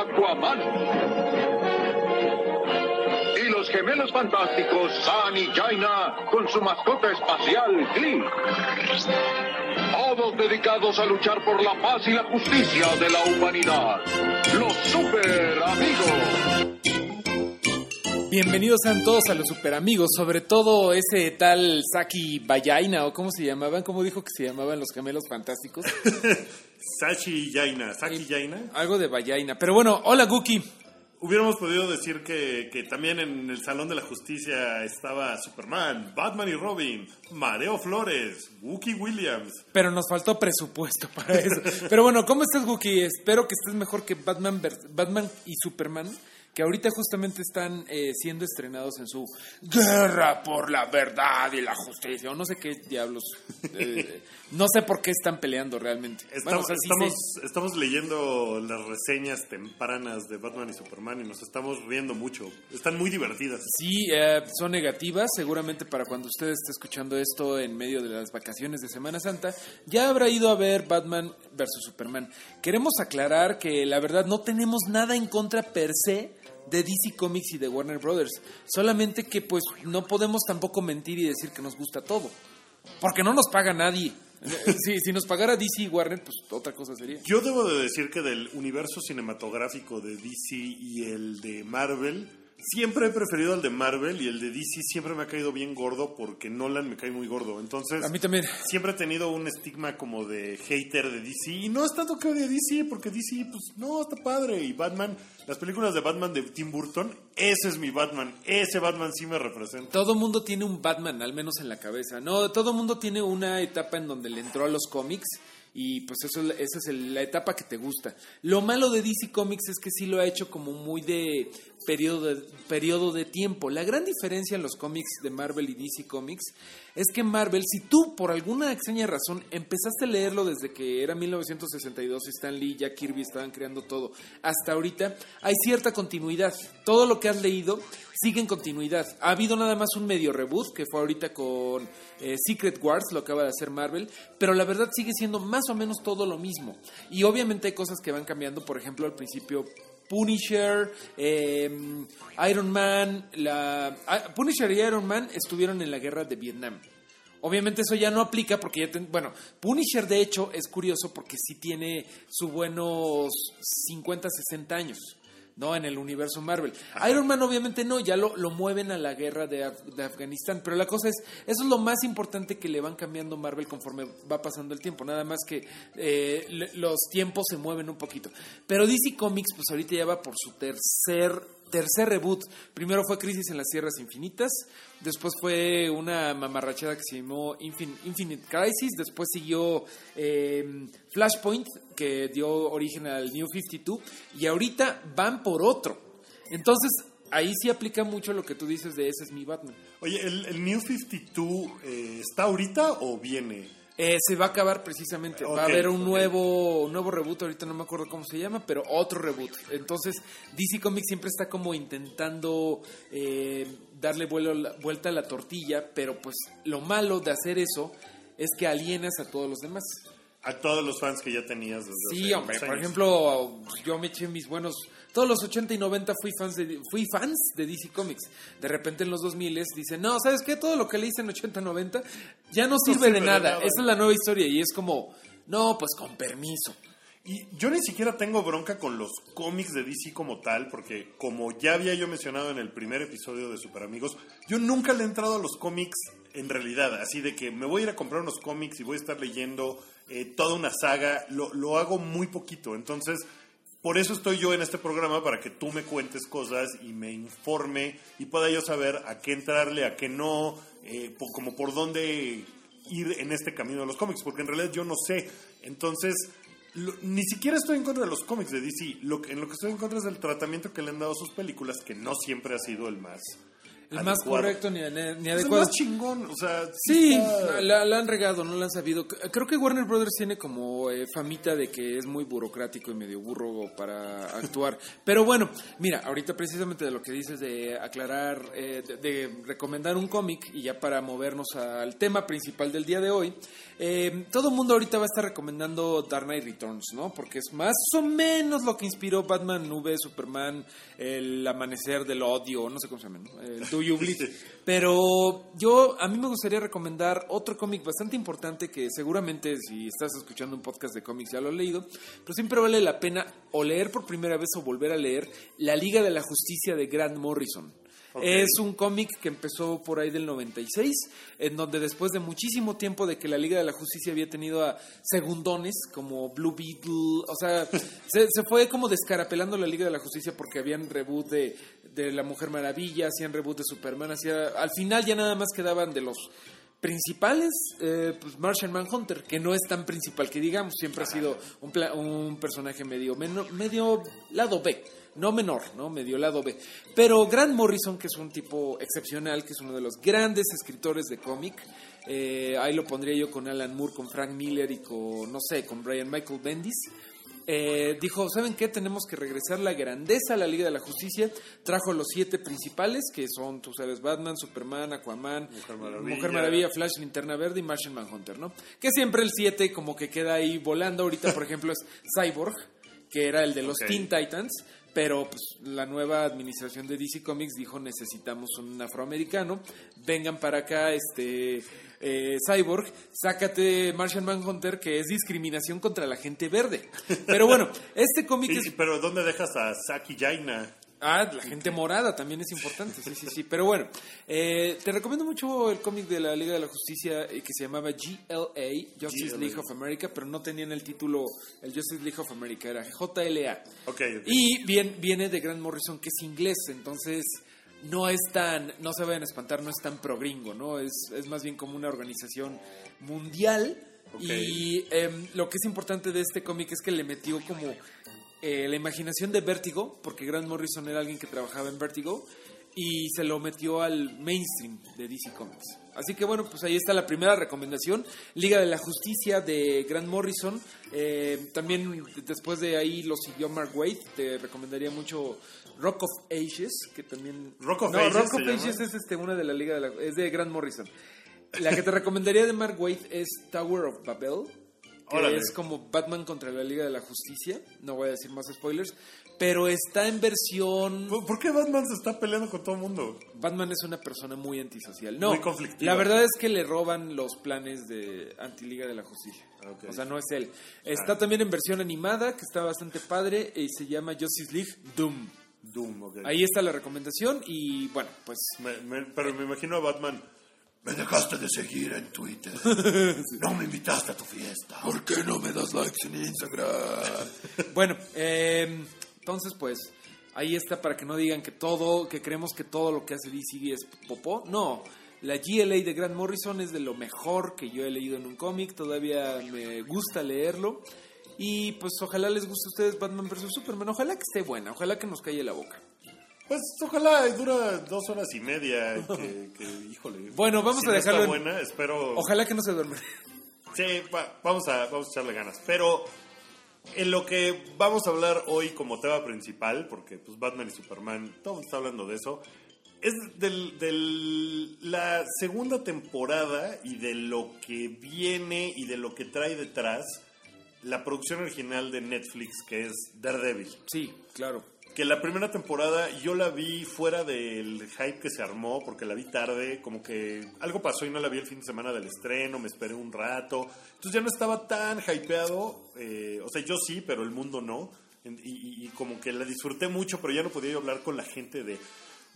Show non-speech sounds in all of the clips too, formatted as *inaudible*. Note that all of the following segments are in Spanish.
Aquaman. Y los gemelos fantásticos San y Jaina con su mascota espacial Glee. Todos dedicados a luchar por la paz y la justicia de la humanidad. Los super amigos. Bienvenidos sean todos a los super amigos, sobre todo ese tal Saki Bayaina o cómo se llamaban, cómo dijo que se llamaban los gemelos fantásticos. *laughs* Sachi Yaina, Saki Yaina. Algo de Bayaina. Pero bueno, hola Guki. Hubiéramos podido decir que, que también en el Salón de la Justicia estaba Superman, Batman y Robin, Mareo Flores, Wookie Williams. Pero nos faltó presupuesto para eso. *laughs* Pero bueno, ¿cómo estás Guki? Espero que estés mejor que Batman, Batman y Superman, que ahorita justamente están eh, siendo estrenados en su guerra por la verdad y la justicia. O no sé qué diablos. eh, *laughs* no sé por qué están peleando realmente. Bueno, Estamos, o sea, sí estamos, sé- estamos leyendo las reseñas tempranas de Batman y Superman y nos estamos riendo mucho. Están muy divertidas. Sí, eh, son negativas. Seguramente para cuando usted esté escuchando esto en medio de las vacaciones de Semana Santa, ya habrá ido a ver Batman versus Superman. Queremos aclarar que la verdad no tenemos nada en contra per se de DC Comics y de Warner Brothers. Solamente que pues no podemos tampoco mentir y decir que nos gusta todo. Porque no nos paga nadie. *laughs* Si, si nos pagara DC y Warner, pues otra cosa sería. Yo debo de decir que del universo cinematográfico de DC y el de Marvel, siempre he preferido el de Marvel y el de DC siempre me ha caído bien gordo porque Nolan me cae muy gordo. Entonces, A mí también. siempre he tenido un estigma como de hater de DC. Y no es tanto que odie DC, porque DC, pues no, está padre. Y Batman, las películas de Batman de Tim Burton, ese es mi Batman. Ese Batman sí me representa. Todo mundo tiene un Batman, al menos en la cabeza. No, todo mundo tiene una etapa en donde le entró a los cómics y pues eso, es- esa es el- la etapa que te gusta. Lo malo de DC Comics es que sí lo ha hecho como muy de periodo de, periodo de tiempo. La gran diferencia en los cómics de Marvel y DC Comics es que Marvel, si tú por alguna extraña razón empezaste a leerlo desde que era 1962, Stan Lee y Jack Kirby estaban creando todo, hasta ahorita, hay cierta continuidad. Todo lo que has leído sigue en continuidad. Ha habido nada más un medio reboot, que fue ahorita con eh, Secret Wars, lo acaba de hacer Marvel, pero la verdad sigue siendo más o menos todo lo mismo. Y obviamente hay cosas que van cambiando, por ejemplo, al principio Punisher, eh, Iron Man, la ah, Punisher y Iron Man estuvieron en la guerra de Vietnam. Obviamente eso ya no aplica porque ya ten- bueno, Punisher de hecho es curioso porque sí tiene sus buenos 50, 60 años, ¿no? En el universo Marvel. Iron Man obviamente no, ya lo, lo mueven a la guerra de, Af- de Afganistán, pero la cosa es, eso es lo más importante que le van cambiando Marvel conforme va pasando el tiempo, nada más que eh, los tiempos se mueven un poquito. Pero DC Comics pues ahorita ya va por su tercer tercer reboot. Primero fue Crisis en las Sierras Infinitas, después fue una mamarrachada que se llamó Infin- Infinite Crisis, después siguió eh, Flashpoint, que dio origen al New 52, y ahorita van por otro. Entonces, ahí sí aplica mucho lo que tú dices de ese es mi Batman. Oye, ¿el, New 52 eh, está ahorita o viene? Eh, se va a acabar precisamente. va a haber un nuevo, un nuevo reboot, ahorita no me acuerdo cómo se llama, pero otro reboot. Entonces, DC Comics siempre está como intentando eh, darle vuelo- vuelta a la tortilla, pero pues lo malo de hacer eso es que alienas a todos los demás. A todos los fans que ya tenías desde Sí, hace hombre, por ejemplo, yo me eché mis buenos. Todos los 80 y 90 fui fans de, fui fans de DC Comics. De repente en los 2000 dicen, no, ¿sabes qué? Todo lo que le hice en 80 90 ya no sirve, sirve de de nada. nada. Esa es la nueva historia y es como, no, pues con permiso. Y yo ni siquiera tengo bronca con los cómics de DC como tal, porque como ya había yo mencionado en el primer episodio de Super Amigos, yo nunca le he entrado a los cómics en realidad, así de que me voy a ir a comprar unos cómics y voy a estar leyendo eh, toda una saga, lo, lo hago muy poquito, entonces por eso estoy yo en este programa, para que tú me cuentes cosas y me informe y pueda yo saber a qué entrarle, a qué no, eh, po- como por dónde ir en este camino de los cómics, porque en realidad yo no sé. Entonces, lo- ni siquiera estoy en contra de los cómics de DC. Lo en lo que estoy en contra es del tratamiento que le han dado a sus películas, que no siempre ha sido el más. El más adecuado. correcto ni, ni Es el adecuado. más chingón, o sea, Sí, está- la, la han regado, no la han sabido. Creo que Warner Brothers tiene como eh, famita de que es muy burocrático y medio burro para actuar. *laughs* Pero bueno, mira, ahorita precisamente de lo que dices de aclarar, eh, de, de recomendar un cómic y ya para movernos al tema principal del día de hoy, eh, todo el mundo ahorita va a estar recomendando Dark Knight Returns, ¿no? Porque es más o menos lo que inspiró Batman, Nube, Superman, el amanecer del odio, no sé cómo se llama, ¿no? El Pero yo, a mí me gustaría recomendar otro cómic bastante importante que seguramente si estás escuchando un podcast de cómics ya lo has leído, pero siempre vale la pena o leer por primera vez o volver a leer La Liga de la Justicia de Grant Morrison. Es un cómic que empezó por ahí del 96, en donde después de muchísimo tiempo de que la Liga de la Justicia había tenido a segundones como Blue Beetle, o sea, *laughs* se, se fue como descarapelando la Liga de la Justicia porque habían reboot de, de La Mujer Maravilla, hacían reboot de Superman, hacía, al final ya nada más quedaban de los principales, eh, pues Martian Manhunter, que no es tan principal que digamos, siempre ha sido un, pla- un personaje medio, medio lado B, no menor, ¿no? Medio lado B. Pero Grant Morrison, que es un tipo excepcional, que es uno de los grandes escritores de cómic, eh, ahí lo pondría yo con Alan Moore, con Frank Miller y con, no sé, con Brian Michael Bendis. Eh, dijo, ¿saben qué? Tenemos que regresar la grandeza a la Liga de la Justicia. Trajo los siete principales, que son, tú sabes, Batman, Superman, Aquaman, Mujer Maravilla. Mujer Maravilla, Flash, Linterna Verde y Martian Manhunter, ¿no? Que siempre el 7 como que queda ahí volando. Ahorita, por ejemplo, es Cyborg, que era el de los Ok. Teen Titans. Pero pues, la nueva administración de DC Comics dijo necesitamos un afroamericano, vengan para acá, este eh, Cyborg, sácate Martian Manhunter, que es discriminación contra la gente verde. Pero bueno, este cómic Sí, es pero ¿dónde dejas a Saki Jaina? Ah, la gente morada también es importante, sí, sí, sí. Pero bueno, eh, te recomiendo mucho el cómic de la Liga de la Justicia eh, que se llamaba GLA, Justice GLA. League of America, pero no tenían el título, el Justice League of America, era JLA. Ok, ok. Y bien, viene de Grant Morrison, que es inglés, entonces no es tan, no se vayan a espantar, no es tan pro gringo, ¿no? Es, es más bien como una organización mundial. Y em, lo que es importante de este cómic es que le metió como eh, la imaginación de Vertigo, porque Grant Morrison era alguien que trabajaba en Vertigo, y se lo metió al mainstream de DC Comics. Así que bueno, pues ahí está la primera recomendación, Liga de la Justicia de Grant Morrison. Eh, también después de ahí lo siguió Mark Waid, te recomendaría mucho Rock of Ages, que también... Rock of no, Ages Rock of. Ages es este, una de la Liga de la... es de Grant Morrison. La que te recomendaría de Mark Waid es Tower of Babel, que Órale. es como Batman contra la Liga de la Justicia. No voy a decir más spoilers, pero está en versión. ¿Por qué Batman se está peleando con todo el mundo? Batman es una persona muy antisocial. No, Muy conflictiva. la verdad es que le roban los planes de Antiliga de la Justicia. Ah. O sea, no es él. Está también en versión animada, que está bastante padre, y se llama Justice League Doom. Doom, ok. Ahí está la recomendación, y bueno, pues Me- me- pero me imagino a Batman. Me dejaste de seguir en Twitter. *laughs* No me invitaste a tu fiesta. ¿Por qué no me das likes en Instagram? *laughs* Bueno, eh, entonces pues ahí está para que no digan que todo, que creemos que todo lo que hace DC es popó. No, la GLA de Grant Morrison es de lo mejor que yo he leído en un cómic, todavía me gusta leerlo. Y pues ojalá les guste a ustedes Batman vs. Superman, ojalá que esté buena, ojalá que nos calle la boca. Pues ojalá dura dos horas y media. Que, que, híjole. Bueno, vamos si a no dejarlo Está en- buena, espero. Ojalá que no se duerman. Sí, va- vamos, a, vamos a echarle ganas. Pero en lo que vamos a hablar hoy como tema principal, porque pues Batman y Superman, todo está hablando de eso, es del- la segunda temporada y de lo que viene y de lo que trae detrás la producción original de Netflix, que es Daredevil. Sí, claro. Que la primera temporada yo la vi fuera del hype que se armó, porque la vi tarde, como que algo pasó y no la vi el fin de semana del estreno, me esperé un rato. Entonces ya no estaba tan hypeado, eh, o sea, yo sí, pero el mundo no. Y, y- y como que la disfruté mucho, pero ya no podía yo hablar con la gente de,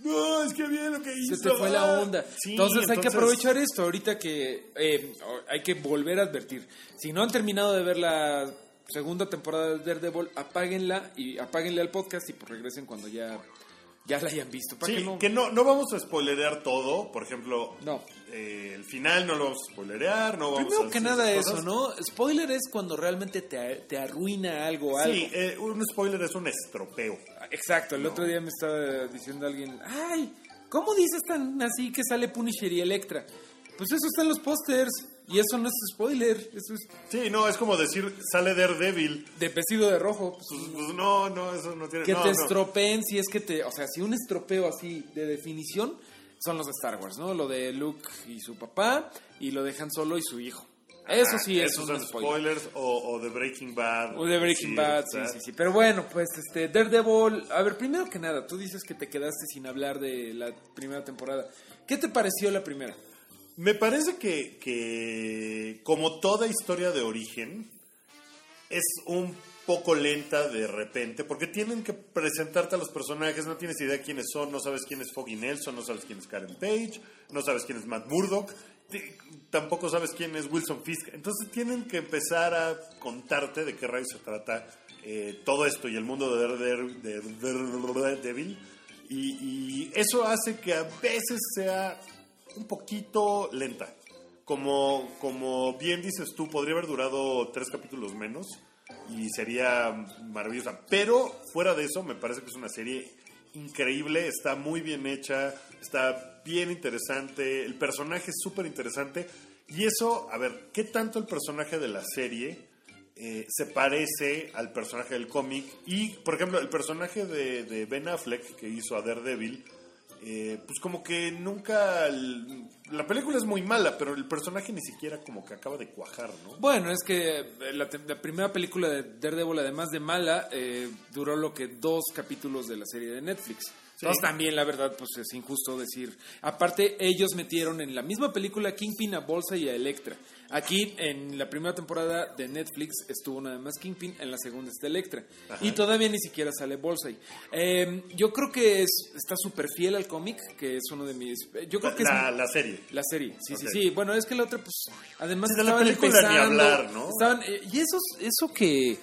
no, es que bien lo que hizo. Se te fue la onda. Sí, entonces, hay que aprovechar esto ahorita que eh, hay que volver a advertir. Si no han terminado de ver la segunda temporada de Daredevil, apáguenla y apáguenle al podcast y pues regresen cuando ya ya la hayan visto. ¿Para Sí, qué no? que no, no vamos a spoilerear todo. Por ejemplo, No. eh, el final no lo vamos a spoilerear. No vamos Primero a que nada esas eso, cosas. ¿no? Spoiler es cuando realmente te, te arruina algo, algo. Sí, eh, un spoiler es un estropeo. Exacto, el otro día me estaba diciendo alguien, ay, ¿cómo dices tan así que sale Punisher y Electra? Pues eso está en los pósters y eso no es spoiler, eso es Sí, no, es como decir, sale Daredevil. de vestido de rojo. pues, Pues, pues, no, no, eso no tiene... que no, te no. estropeen si es que te, o sea, si un estropeo así de definición son los de Star Wars, ¿no? Lo de Luke y su papá y lo de Han Solo y su hijo. Eso Ah, sí es esos son spoiler. spoilers o, o de Breaking Bad. O de Breaking Sí, Bad, sí, sí, sí. Pero bueno, pues este Daredevil, a ver, primero que nada, tú dices que te quedaste sin hablar de la primera temporada. ¿Qué te pareció la primera? Me parece que, que, como toda historia de origen, es un poco lenta de repente, porque tienen que presentarte a los personajes, no tienes idea quiénes son, no sabes quién es Foggy Nelson, no sabes quién es Karen Page, no sabes quién es Matt Murdock, tampoco sabes quién es Wilson Fisk. Entonces tienen que empezar a contarte de qué rayos se trata eh, todo esto y el mundo de Darede- de Daredevil. Y eso hace que a veces sea un poquito lenta. Como, como bien dices tú, podría haber durado tres capítulos menos y sería maravillosa. Pero fuera de eso, me parece que es una serie increíble, está muy bien hecha, está bien interesante, el personaje es súper interesante. Y eso, a ver, ¿qué tanto el personaje de la serie eh, se parece al personaje del cómic? Y, por ejemplo, el personaje de, de Ben Affleck, que hizo a Daredevil, eh, pues como que nunca... el- la película es muy mala, pero el personaje ni siquiera como que acaba de cuajar, ¿no? Bueno, es que eh, la, la primera película de Daredevil, además de mala, eh, duró lo que dos capítulos de la serie de Netflix. Entonces también, la verdad, pues es injusto decir. Aparte, ellos metieron en la misma película Kingpin a Bolsa y a Electra. Aquí, en la primera temporada de Netflix, estuvo nada más Kingpin, en la segunda está Electra. Y todavía ni siquiera sale Bolsa. Eh, yo creo que es, está súper fiel al cómic, que es uno de mis... Yo creo que es... La, la serie. La serie, sí, sí, sí. Bueno, es que la otra, pues, además de la estaban ni empezando, hablar, ¿no? estaban- eh, y eso, eso que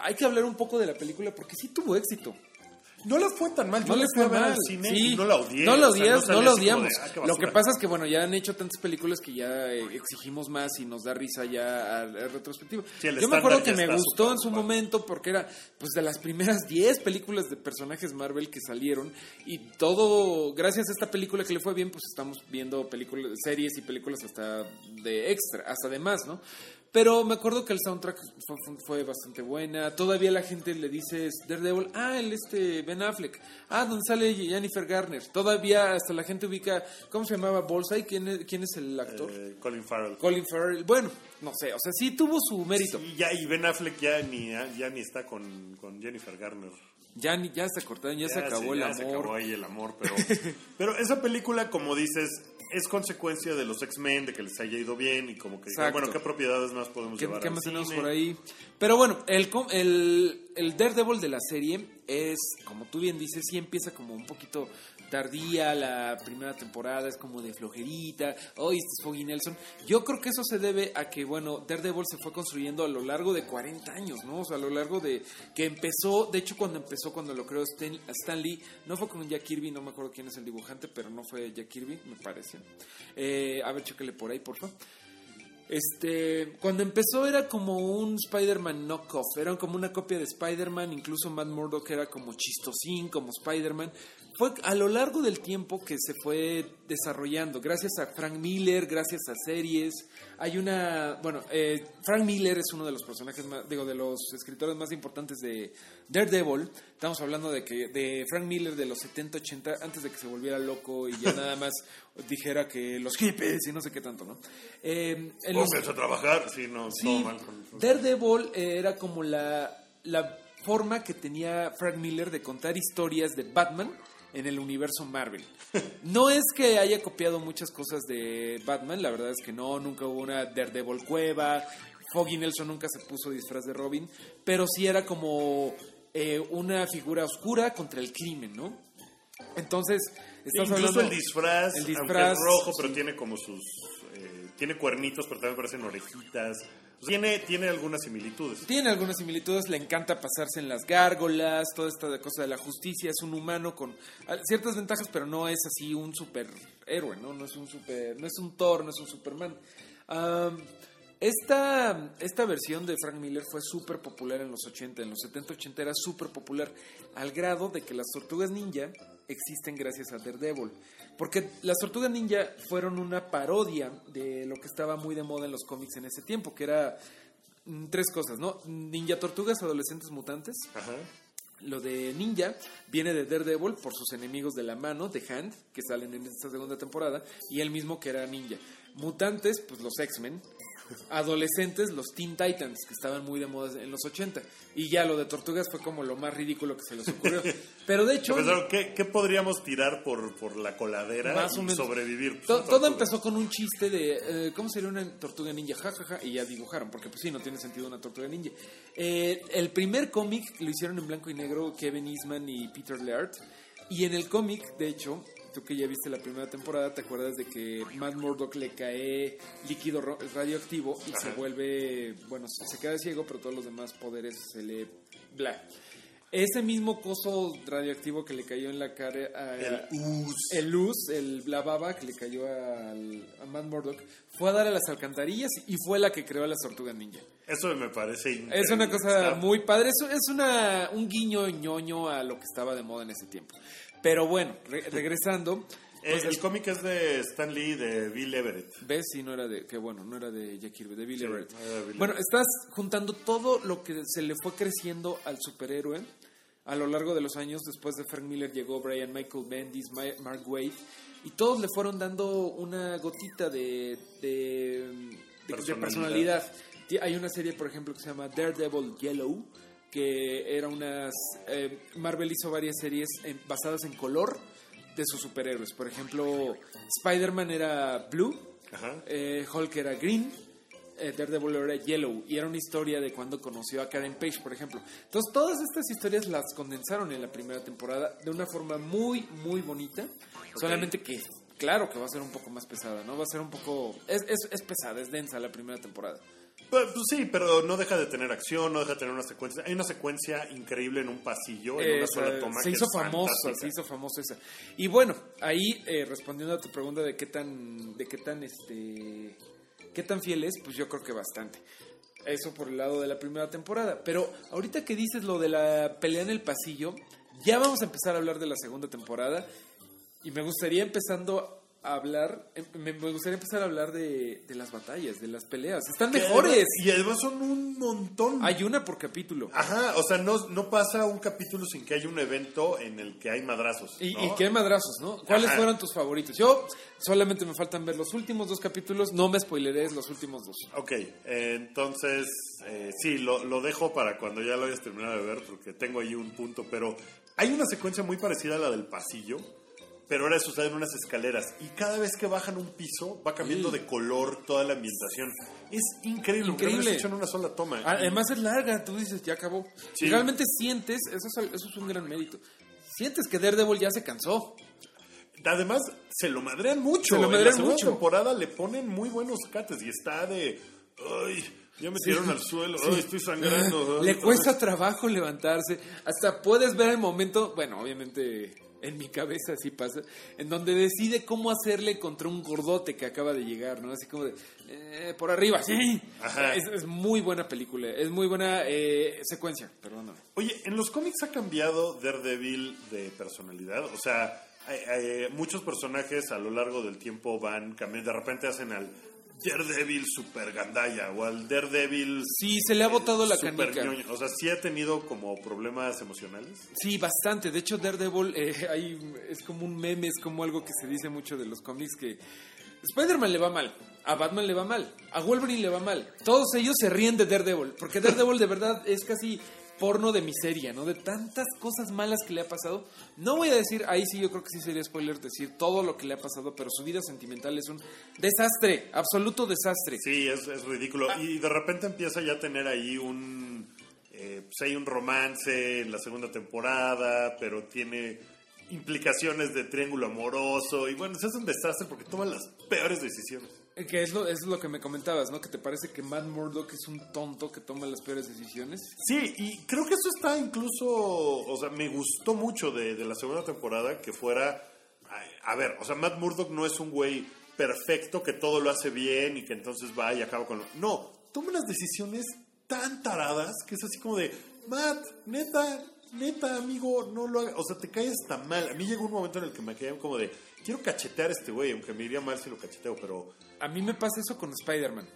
hay que hablar un poco de la película porque sí tuvo éxito. No le fue tan mal. Yo No le fui fue mal. al cine sí. y no la odié. No la o sea, no la de, odiamos. "Ah, Lo basura". que pasa es que, bueno, ya han hecho tantas películas que ya eh, exigimos más y nos da risa ya a, a retrospectiva. Sí, el Yo me acuerdo que me gustó en su momento porque era pues de las primeras 10 películas de personajes Marvel que salieron y todo, gracias a esta película que le fue bien, pues estamos viendo películas, series y películas hasta de extra, hasta de más, ¿no? Pero me acuerdo que el soundtrack fue, bastante buena. Todavía la gente le dice Daredevil, ah, el este Ben Affleck, ah, donde sale Jennifer Garner. Todavía hasta la gente ubica, ¿cómo se llamaba Bullseye? ¿Quién es, quién es el actor? Eh, Colin Farrell. Colin Farrell. Bueno, no sé, o sea, sí tuvo su mérito. Y, ya, y Ben Affleck ya ni, ya ni está con, con Jennifer Garner. Ya, ni- ya se cortaron, ya, se acabó sí, el ya amor. Se acabó ahí el amor, pero, *laughs* pero esa película, como dices, es consecuencia de los X-Men, de que les haya ido bien y como que, Exacto. bueno, ¿qué propiedades más podemos ¿Qué, llevar qué al más tenemos por ahí? Pero bueno, el, el, el Daredevil de la serie es, como tú bien dices, sí empieza como un poquito tardía la primera temporada, es como de flojerita, hoy este es Foggy Nelson. Yo creo que eso se debe a que, bueno, Daredevil se fue construyendo a lo largo de 40 años, ¿no? O sea, a lo largo de que empezó, de hecho cuando empezó, cuando lo creó Stan, Stan Lee, no fue con Jack Kirby, no me acuerdo quién es el dibujante, pero no fue Jack Kirby, me parece. Eh, a ver, chécale por ahí, porfa. Este, cuando empezó era como un Spider-Man knockoff, era como una copia de Spider-Man, incluso Matt Murdock era como chistosín, como Spider-Man. Fue a lo largo del tiempo que se fue desarrollando, gracias a Frank Miller, gracias a series. Hay una, bueno, eh, Frank Miller es uno de los personajes más, digo, de los escritores más importantes de Daredevil. Estamos hablando de que de Frank Miller de los 70, 80, antes de que se volviera loco y ya nada más dijera que los hippies y no sé qué tanto, ¿no? Eh, en los- Pónganse a trabajar, sí, no, Sí, todo mal con Daredevil eh, era como la, la forma que tenía Frank Miller de contar historias de Batman en el universo Marvel. No es que haya copiado muchas cosas de Batman, la verdad es que no, nunca hubo una Daredevil cueva, Foggy Nelson nunca se puso disfraz de Robin, pero sí era como eh, una figura oscura contra el crimen, ¿no? Entonces, estás Incluso hablando... el disfraz, el aunque disfraz, es rojo, pero tiene como sus eh, tiene cuernitos, pero también parecen orejitas. Sea, tiene, tiene algunas similitudes. Tiene algunas similitudes, le encanta pasarse en las gárgolas, toda esta cosa de la justicia, es un humano con ah, ciertas ventajas, pero no es así un superhéroe, ¿no? No es un super, no es un Thor, no es un Superman. Esta, esta versión de Frank Miller fue súper popular en los 80, en los 70-80 era súper popular, al grado de que las tortugas ninja existen gracias a Daredevil. Porque las tortugas ninja fueron una parodia de lo que estaba muy de moda en los cómics en ese tiempo, que era mm, tres cosas, ¿no? Ninja tortugas, adolescentes mutantes. Ajá. Lo de Ninja viene de Daredevil por sus enemigos de la mano, de Hand, que salen en esta segunda temporada, y él mismo que era Ninja. Mutantes, pues los X-Men. Adolescentes, los Teen Titans, que estaban muy de moda en los 80. Y ya lo de Tortugas fue como lo más ridículo que se les ocurrió. *laughs* Pero de hecho... ¿qué, qué podríamos tirar por, por la coladera Más o y menos. sobrevivir? Pues, To- todo empezó con un chiste de eh, cómo sería una tortuga ninja, jajaja, y ya dibujaron, porque pues sí, no tiene sentido una tortuga ninja. Eh, el primer cómic lo hicieron en blanco y negro Kevin Eastman y Peter Laird, y en el cómic, de hecho, tú que ya viste la primera temporada, te acuerdas de que Matt Murdock le cae líquido radioactivo y se vuelve, bueno, se queda ciego, pero todos los demás poderes se le... bla. Ese mismo coso radioactivo que le cayó en la cara a, El us. el luz, el, la baba que le cayó al, a Matt Murdock, fue a dar a las alcantarillas y fue la que creó a las tortugas ninja. Eso me parece increíble. Es una cosa muy padre, es, es una, un guiño ñoño a lo que estaba de moda en ese tiempo. Pero bueno, re- regresando, Eh, pues, el cómic es de Stan Lee, de Bill Everett. ¿Ves? Sí, no era de. Que bueno, no era de Jack Kirby, de Billy Sí, Everett. Billy Bueno, estás juntando todo lo que se le fue creciendo al superhéroe a lo largo de los años. Después de Frank Miller llegó Brian Michael Bendis, Ma- Mark Waid. Y todos le fueron dando una gotita de, de, de- de Personalidad. personalidad. Hay una serie, por ejemplo, que se llama Daredevil Yellow, que era unas... eh, Marvel hizo varias series en- basadas en color de sus superhéroes. Por ejemplo, Spider-Man era blue, Ajá. eh, Hulk era green, eh, Daredevil era yellow. Y era una historia de cuando conoció a Karen Page, por ejemplo. Entonces, todas estas historias las condensaron en la primera temporada de una forma muy, muy bonita. Solamente que, claro que va a ser un poco más pesada, ¿no? Va a ser un poco... Es, es, es pesada, es densa la primera temporada. Pues, pues sí, pero no deja de tener acción, no deja de tener una secuencia. Hay una secuencia increíble en un pasillo, en una sola toma. se que hizo famosa, se hizo famosa esa. Y bueno, ahí eh, respondiendo a tu pregunta de qué tan, de qué tan, este, qué tan fiel es, pues yo creo que bastante. Eso por el lado de la primera temporada. Pero ahorita que dices lo de la pelea en el pasillo, ya vamos a empezar a hablar de la segunda temporada. Y me gustaría empezando a hablar, em- me me gustaría empezar a hablar de, de las batallas, de las peleas. Están Que mejores. además- Y además son un montón. Hay una por capítulo. Ajá, o sea, no, no pasa un capítulo sin que haya un evento en el que hay madrazos. Y, y qué madrazos, ¿no? ¿Cuáles Ajá. fueron tus favoritos? Yo solamente me faltan ver los últimos dos capítulos, no me spoileré los últimos dos. Ok, eh, entonces, eh, sí, lo, lo dejo para cuando ya lo hayas terminado de ver, porque tengo ahí un punto, pero hay una secuencia muy parecida a la del pasillo, pero ahora sucede en unas escaleras, y cada vez que bajan un piso, va cambiando Sí. de color toda la ambientación. Es increíble, lo Increíble. han hecho en una sola toma. Además es larga, tú dices, ya acabó. Sí. Y realmente sientes, eso es, eso es un gran mérito, sientes que Daredevil ya se cansó. Además, se lo madrean mucho. Se lo en la madrean segunda mucho. temporada le ponen muy buenos cates, y está de... Ay, ya me tiraron al suelo, ay, estoy sangrando. ay, Le cuesta vez". trabajo levantarse. Hasta puedes ver el momento, bueno, obviamente en mi cabeza así pasa, en donde decide cómo hacerle contra un gordote que acaba de llegar, ¿no? Así como de, eh, por arriba, sí. Es, es muy buena película, es muy buena eh, secuencia, perdóname. Oye, en los cómics ha cambiado Daredevil de personalidad. O sea, hay- hay- muchos personajes a lo largo del tiempo van cambiando. De repente hacen al Daredevil super gandaya o al Daredevil Sí, se le ha botado la super canica. ñoño. O sea, sí ha tenido como problemas emocionales. Sí, bastante. De hecho, Daredevil eh, hay, es como un meme, es como algo que se dice mucho de los cómics que Spider-Man le va mal, a Batman le va mal, a Wolverine le va mal. Todos ellos se ríen de Daredevil, porque Daredevil de verdad es casi porno de miseria, ¿no? De tantas cosas malas que le ha pasado. No voy a decir, ahí sí yo creo que sí sería spoiler decir todo lo que le ha pasado, pero su vida sentimental es un desastre, absoluto desastre. Sí, es, es ridículo. Ah. Y de repente empieza ya a tener ahí un... eh, pues hay un romance en la segunda temporada, pero tiene implicaciones de triángulo amoroso y bueno, se hace un desastre porque toman las peores decisiones. Que es lo, es lo que me comentabas, ¿no? Que te parece que Matt Murdock es un tonto que toma las peores decisiones. Sí, y creo que eso está incluso, o sea, me gustó mucho de, de la segunda temporada que fuera, a, ver, o sea, Matt Murdock no es un güey perfecto que todo lo hace bien y que entonces va y acaba con lo... No, toma unas decisiones tan taradas que es así como de, Matt, neta, neta, amigo, no lo hagas. O sea, te caes hasta mal. A mí llegó un momento en el que me quedé como de, quiero cachetear a este güey, aunque me iría mal si lo cacheteo, pero... A mí me pasa eso con Spider-Man.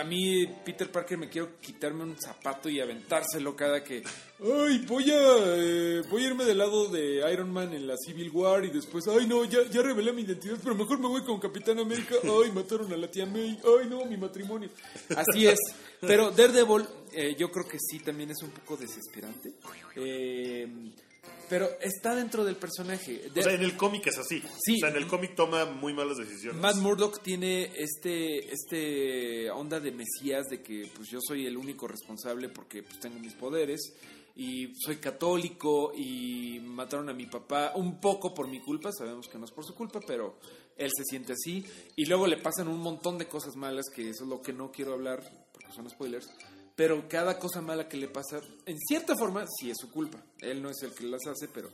A mí, Peter Parker, me quiero quitarme un zapato y aventárselo cada que. Ay, voy a, eh, voy a irme del lado de Iron Man en la Civil War y después, ay, no, ya, ya revelé mi identidad, pero mejor me voy con Capitán América. Ay, mataron a la tía May. Ay, no, mi matrimonio. Así es. Pero Daredevil, eh, yo creo que sí también es un poco desesperante. Eh, pero está dentro del personaje. O De- sea, en el cómic es así. Sí. O sea, en el cómic toma muy malas decisiones. Matt Murdock tiene este, este onda de mesías de que pues yo soy el único responsable porque pues tengo mis poderes y soy católico y mataron a mi papá un poco por mi culpa, sabemos que no es por su culpa, pero él se siente así y luego le pasan un montón de cosas malas que eso es lo que no quiero hablar porque son spoilers. Pero cada cosa mala que le pasa, en cierta forma, sí es su culpa. Él no es el que las hace, pero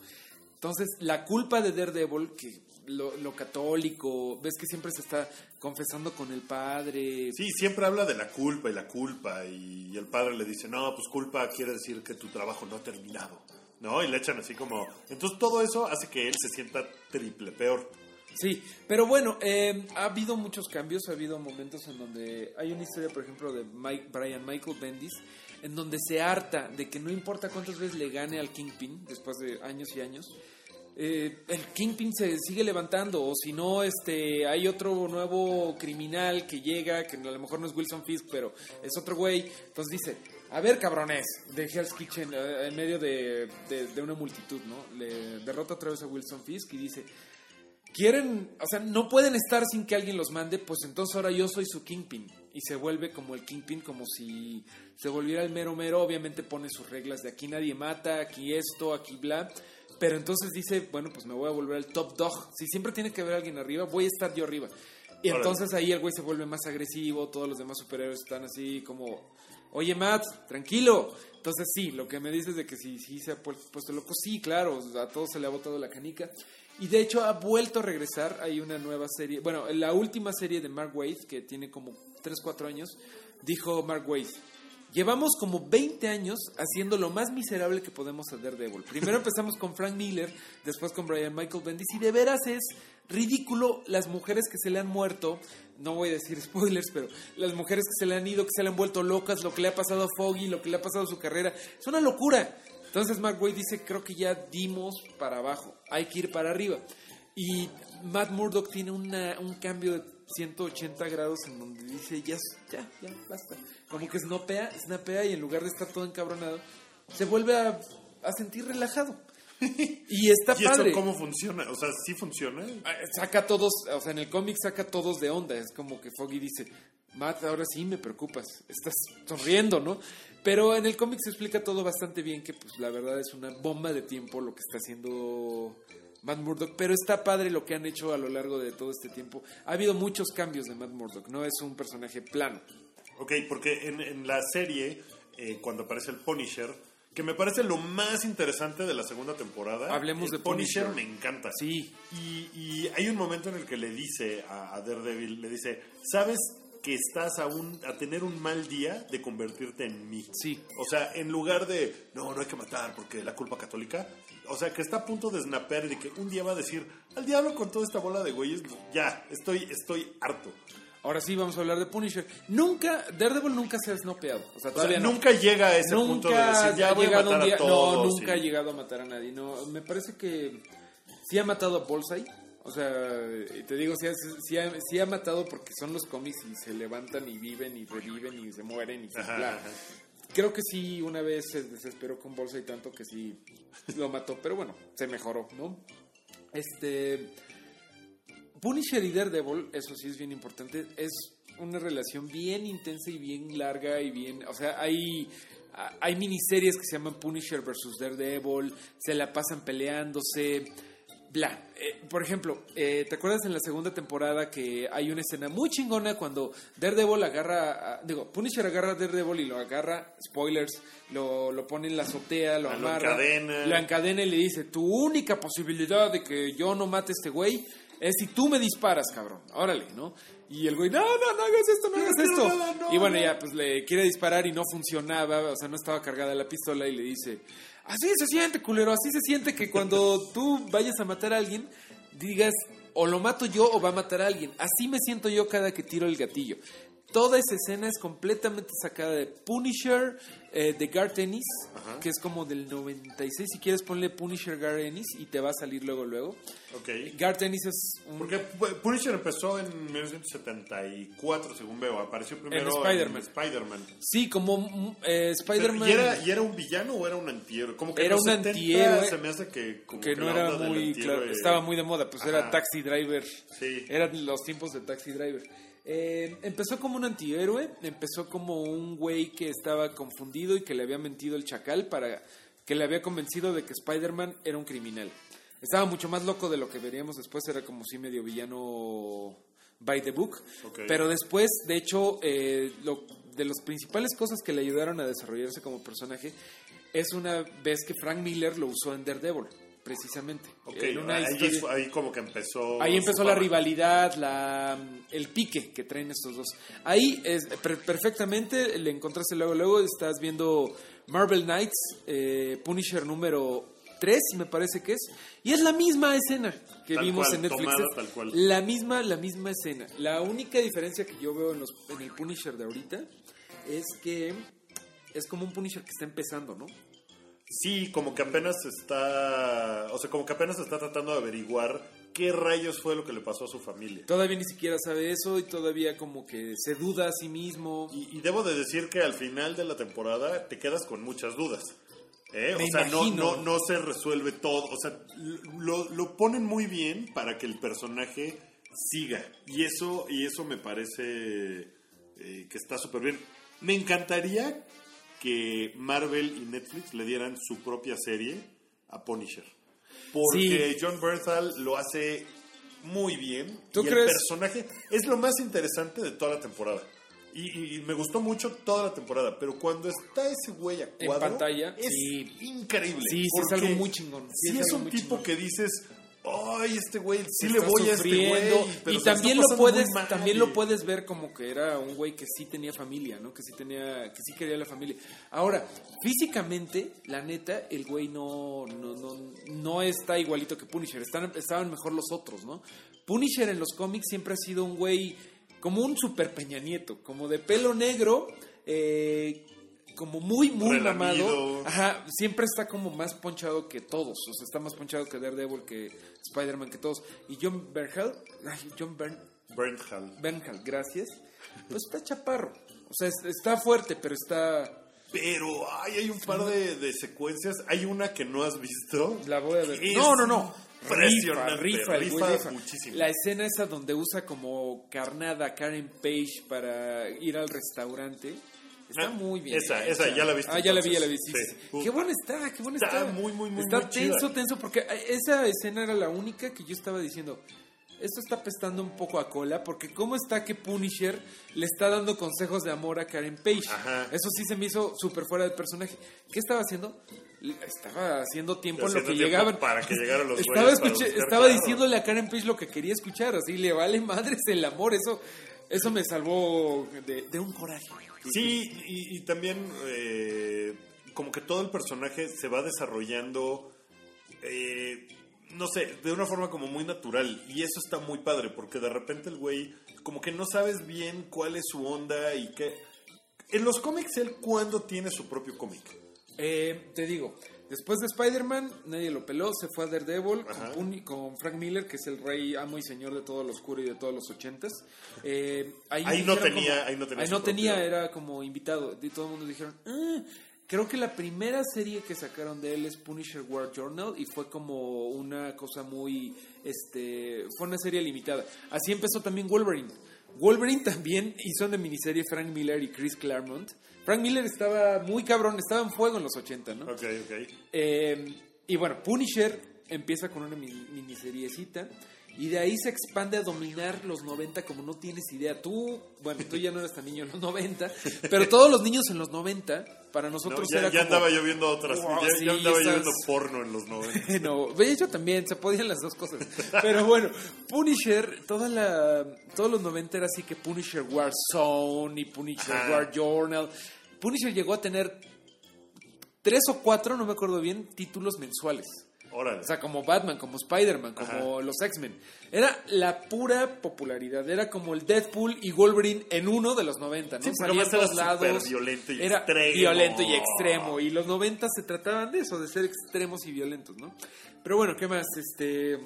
entonces, la culpa de Daredevil, que lo, lo católico, ves que siempre se está confesando con el padre. Sí, siempre habla de la culpa y la culpa y el padre le dice, no, pues culpa quiere decir que tu trabajo no ha terminado, ¿no? Y le echan así como... Entonces todo eso hace que él se sienta triple peor. Sí, pero bueno, eh, ha habido muchos cambios, ha habido momentos en donde hay una historia, por ejemplo, de Mike, Brian Michael Bendis, en donde se harta de que no importa cuántas veces le gane al Kingpin, después de años y años, eh, el Kingpin se sigue levantando, o si no, este, hay otro nuevo criminal que llega, que a lo mejor no es Wilson Fisk, pero es otro güey, entonces dice, a ver cabrones, de Hell's Kitchen, eh, en medio de, de- de una multitud, ¿no? Le derrota otra vez a Wilson Fisk y dice, quieren, o sea, no pueden estar sin que alguien los mande, pues entonces ahora yo soy su Kingpin. Y se vuelve como el Kingpin, como si se volviera el mero mero. Obviamente pone sus reglas de aquí nadie mata, aquí esto, aquí bla. Pero entonces dice, bueno, pues me voy a volver el top dog. Si siempre tiene que haber alguien arriba, voy a estar yo arriba. Y Órale. entonces ahí el güey se vuelve más agresivo, todos los demás superhéroes están así como, oye Matt, tranquilo. Entonces sí, lo que me dices de que sí, sí se ha pu- puesto loco, sí, claro, a todos se le ha botado la canica. Y de hecho ha vuelto a regresar, hay una nueva serie, bueno, la última serie de Mark Waid, que tiene como 3, 4 años, dijo Mark Waid, Llevamos como 20 años haciendo lo más miserable que podemos a Daredevil. Primero empezamos con Frank Miller, después con Brian Michael Bendis, y de veras es ridículo las mujeres que se le han muerto, no voy a decir *laughs* spoilers, pero las mujeres que se le han ido, que se le han vuelto locas, lo que le ha pasado a Foggy, lo que le ha pasado a su carrera, es una locura. Entonces Waid dice, creo que ya dimos para abajo, hay que ir para arriba. Y Matt Murdock tiene una- un cambio de 180 grados en donde dice, ya, ya, ya, basta. Como que snapea, snapea y en lugar de estar todo encabronado, se vuelve a, a sentir relajado. *laughs* Y está ¿Y eso padre. cómo funciona? O sea, ¿sí funciona? Ah, Saca a todos, o sea, en el cómic saca a todos de onda. Es como que Foggy dice, Matt, ahora sí me preocupas. Estás sonriendo, ¿no? Pero en el cómic se explica todo bastante bien, que pues la verdad es una bomba de tiempo lo que está haciendo Matt Murdock. Pero está padre lo que han hecho a lo largo de todo este tiempo. Ha habido muchos cambios de Matt Murdock, no es un personaje plano. Ok, porque en, en la serie, eh, cuando aparece el Punisher, que me parece lo más interesante de la segunda temporada. Hablemos el de Punisher. Punisher. me encanta. Sí. Y, y hay un momento en el que le dice a, a Daredevil, le dice, ¿sabes que estás a, un, a tener un mal día de convertirte en mí? Sí. O sea, en lugar de, no, no hay que matar porque la culpa católica, o sea, que está a punto de snapear y de que un día va a decir, al diablo con toda esta bola de güeyes, ya, estoy, estoy harto. Ahora sí vamos a hablar de Punisher. Nunca, Daredevil nunca se ha snopeado. O sea, O sea, todavía no. nunca llega a ese punto de Nunca decir, ya voy a matar día. a todos. no, nunca ha llegado a matar a nadie. No, me parece que sí ha matado a Bullseye. O sea, y te digo, sí ha, sí ha- sí ha matado porque son los cómics y se levantan y viven y reviven y se mueren y se Ajá. Creo que sí, una vez se desesperó con Bullseye tanto que sí lo mató, pero bueno, se mejoró, ¿no? Este. Punisher y Daredevil, eso sí es bien importante, es una relación bien intensa y bien larga y bien, o sea, hay hay miniseries que se llaman Punisher vs. Daredevil, se la pasan peleándose, bla. Eh, por ejemplo, eh, ¿te acuerdas en la segunda temporada que hay una escena muy chingona cuando Daredevil agarra, a- digo, Punisher agarra a Daredevil y lo agarra, spoilers, lo, lo pone en la azotea, lo Ah, lo amarra, encadena. lo encadena y le dice, tu única posibilidad de que yo no mate a este güey es si tú me disparas, cabrón. Órale, ¿no? Y el güey, no, no, no hagas esto, no hagas *laughs* esto. no, y bueno, no. ya, pues le quiere disparar y no funcionaba, o sea, no estaba cargada la pistola y le dice, así se siente, culero, así se siente que cuando *laughs* tú vayas a matar a alguien, digas, o lo mato yo o va a matar a alguien. Así me siento yo cada que tiro el gatillo. Toda esa escena es completamente sacada de Punisher, eh, de Garth Ennis, que es como del 96. Si quieres ponle Punisher Garth Ennis y te va a salir luego, luego. Ok. Garth Ennis es un... Porque Punisher empezó en 1974, según veo. Apareció primero En Spider-Man. Sí, como mm, eh, Spider-Man... ¿y, era, ¿Y era un villano o era un antihéroe? Como que Era un 70 antihéroe Se me hace que, como que no era muy claro, estaba muy de moda, pues era Ajá. Taxi Driver. Sí. Eran los tiempos de Taxi Driver. Eh, empezó como un antihéroe, empezó como un güey que estaba confundido y que le había mentido el chacal para que le había convencido de que Spider-Man era un criminal. Estaba mucho más loco de lo que veríamos después, era como si medio villano by the book. Ok. Pero después, de hecho, eh, lo, de las principales cosas que le ayudaron a desarrollarse como personaje es una vez que Frank Miller lo usó en Daredevil, precisamente. Ok, En una ahí, historia- ahí como que empezó. Ahí empezó la rivalidad, la, el pique que traen estos dos. Ahí es per- perfectamente, le encontraste luego, luego estás viendo Marvel Knights, eh, Punisher número 3, me parece que es, y es la misma escena que Tal vimos cual, en Netflix. tomada es tal cual. La misma, la misma escena. La única diferencia que yo veo en, los, en el Punisher de ahorita es que es como un Punisher que está empezando, ¿no? Sí, como que apenas está. O sea, como que apenas está tratando de averiguar qué rayos fue lo que le pasó a su familia. Todavía ni siquiera sabe eso y todavía como que se duda a sí mismo. Y, y debo de decir que al final de la temporada te quedas con muchas dudas. ¿eh? Me o sea, no, no, no se resuelve todo. O sea, lo, lo ponen muy bien para que el personaje siga. Y eso, y eso me parece eh, que está súper bien. Me encantaría que Marvel y Netflix le dieran su propia serie a Punisher. Porque John Bernthal lo hace muy bien. ¿Tú y crees? el personaje es lo más interesante de toda la temporada. Y, y me gustó mucho toda la temporada, pero cuando está ese güey a En cuadro, pantalla, es sí. increíble. Sí, sí, es algo muy chingón. Sí, Sí, es un tipo chingón. que dices, ay, este güey, sí está le voy a este güey. sufriendo. pero y también lo puedes mal, también lo puedes ver como que era un güey que sí tenía familia no que sí tenía que sí quería la familia ahora físicamente la neta el güey no no, no, no está igualito que Punisher Están, estaban mejor los otros no Punisher en los cómics siempre ha sido un güey como un super Peña Nieto como de pelo negro eh, como muy, muy Relamido. mamado. Ajá, siempre está como más ponchado que todos. O sea, está más ponchado que Daredevil, que Spider-Man, que todos. Y John Bernhal, John Bern, Bernthal. Bernhal, gracias. Pues está chaparro. O sea, es- está fuerte, pero está. Pero ay, hay un par de, de secuencias. Hay una que no has visto. La voy a ver. No, no, no. Rifa, rifa, el rifa rifa. muchísimo. La escena esa donde usa como carnada Karen Page para ir al restaurante. Está muy bien. esa, hecha. esa, ya la viste Ah, ya la vi, ya la vi. entonces. sí, sí, Sí. sí. Qué buena está, qué buena Está está. muy, muy, muy, Está muy chida. tenso, tenso, porque esa escena era la única que yo estaba diciendo. Esto está pestando un poco a cola, porque ¿cómo está que Punisher le está dando consejos de amor a Karen Page? Ajá. Eso sí se me hizo súper fuera del personaje. ¿Qué estaba haciendo? Estaba haciendo tiempo en lo Haciendo que llegaban. para que llegaran los *laughs* estaba escuché- estaba claro. diciéndole a Karen Page lo que quería escuchar, así le vale madres el amor. Eso, eso me salvó de, de un coraje. Sí, y, y también eh, como que todo el personaje se va desarrollando, eh, no sé, de una forma como muy natural. Y eso está muy padre, porque de repente el güey como que no sabes bien cuál es su onda y qué... En los cómics, él cuándo tiene su propio cómic. Eh, te digo, después de Spider-Man, nadie lo peló, se fue a Daredevil con, Puni- con Frank Miller, que es el rey, amo y señor de todo lo oscuro y de todos los ochentas. Eh, Ahí no tenía- ahí no tenía su tenía, propio- era como invitado. Y todo el mundo dijeron, "Ah". creo que la primera serie que sacaron de él es Punisher War Journal y fue como una cosa muy, este, fue una serie limitada. Así empezó también Wolverine. Wolverine también hizo una miniserie Frank Miller y Chris Claremont. Frank Miller estaba muy cabrón, estaba en fuego en los 80, ¿no? Ok, ok. Eh, y bueno, Punisher empieza con una mini- miniseriecita y de ahí se expande a dominar los 90 como no tienes idea. Tú, bueno, tú ya no eras tan niño en los 90, pero todos los niños en los 90, para No, nosotros ya, era ya como... andaba yo viendo otras. Wow, ya, sí, ya andaba yo viendo porno en los 90. *laughs* No, de hecho también, se podían las dos cosas. Pero bueno, Punisher, toda la, todos los 90 era así que Punisher War Zone y Punisher Ajá. War Journal. Punisher llegó a tener tres o cuatro, no me acuerdo bien, títulos mensuales. Órale. O sea, como Batman, como Spider-Man, como Ajá. los X-Men. Era la pura popularidad. Era como el Deadpool y Wolverine en uno de los 90, ¿no? Sí, porque Salía en además era todos lados. violento y era extremo. violento y extremo. Y los 90 se trataban de eso, de ser extremos y violentos, ¿no? Pero bueno, ¿qué más? Este.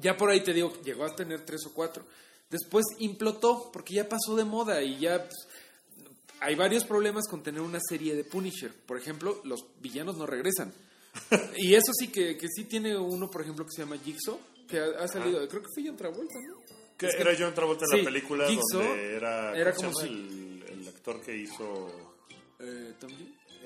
Ya por ahí te digo, llegó a tener tres o cuatro. Después implotó, porque ya pasó de moda y ya. pues, hay varios problemas con tener una serie de Punisher. Por ejemplo, los villanos no regresan. *laughs* y eso sí que, que sí tiene uno, por ejemplo, que se llama Jigsaw, que ha, ha salido, creo que fue John Travolta, ¿no? Que Es que- era John Travolta en sí, la película Jigsaw donde era, era ¿cómo como si- el, el actor que hizo Eh, Tom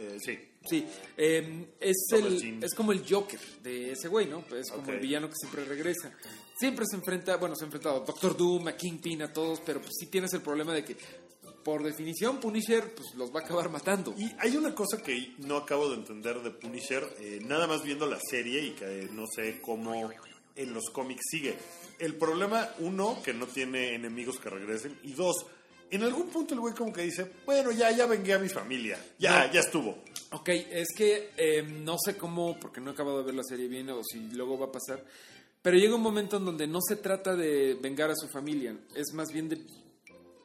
eh, sí Sí, eh, es, el, Jean. es como el Joker de ese güey, ¿no? Es como el villano que siempre regresa. Siempre se enfrenta, bueno, se ha enfrentado a Doctor Doom, a Kingpin, a todos, pero pues sí tienes el problema de que, por definición, Punisher pues los va a acabar matando. y hay una cosa que no acabo de entender de Punisher eh, nada más viendo la serie y que eh, no sé cómo en los cómics sigue el problema uno que no tiene enemigos que regresen y dos en algún punto el güey como que dice bueno ya ya vengué a mi familia ya No. ya estuvo Ok, es que eh, no sé cómo, porque no he acabado de ver la serie bien o si luego va a pasar, pero llega un momento en donde no se trata de vengar a su familia, es más bien de,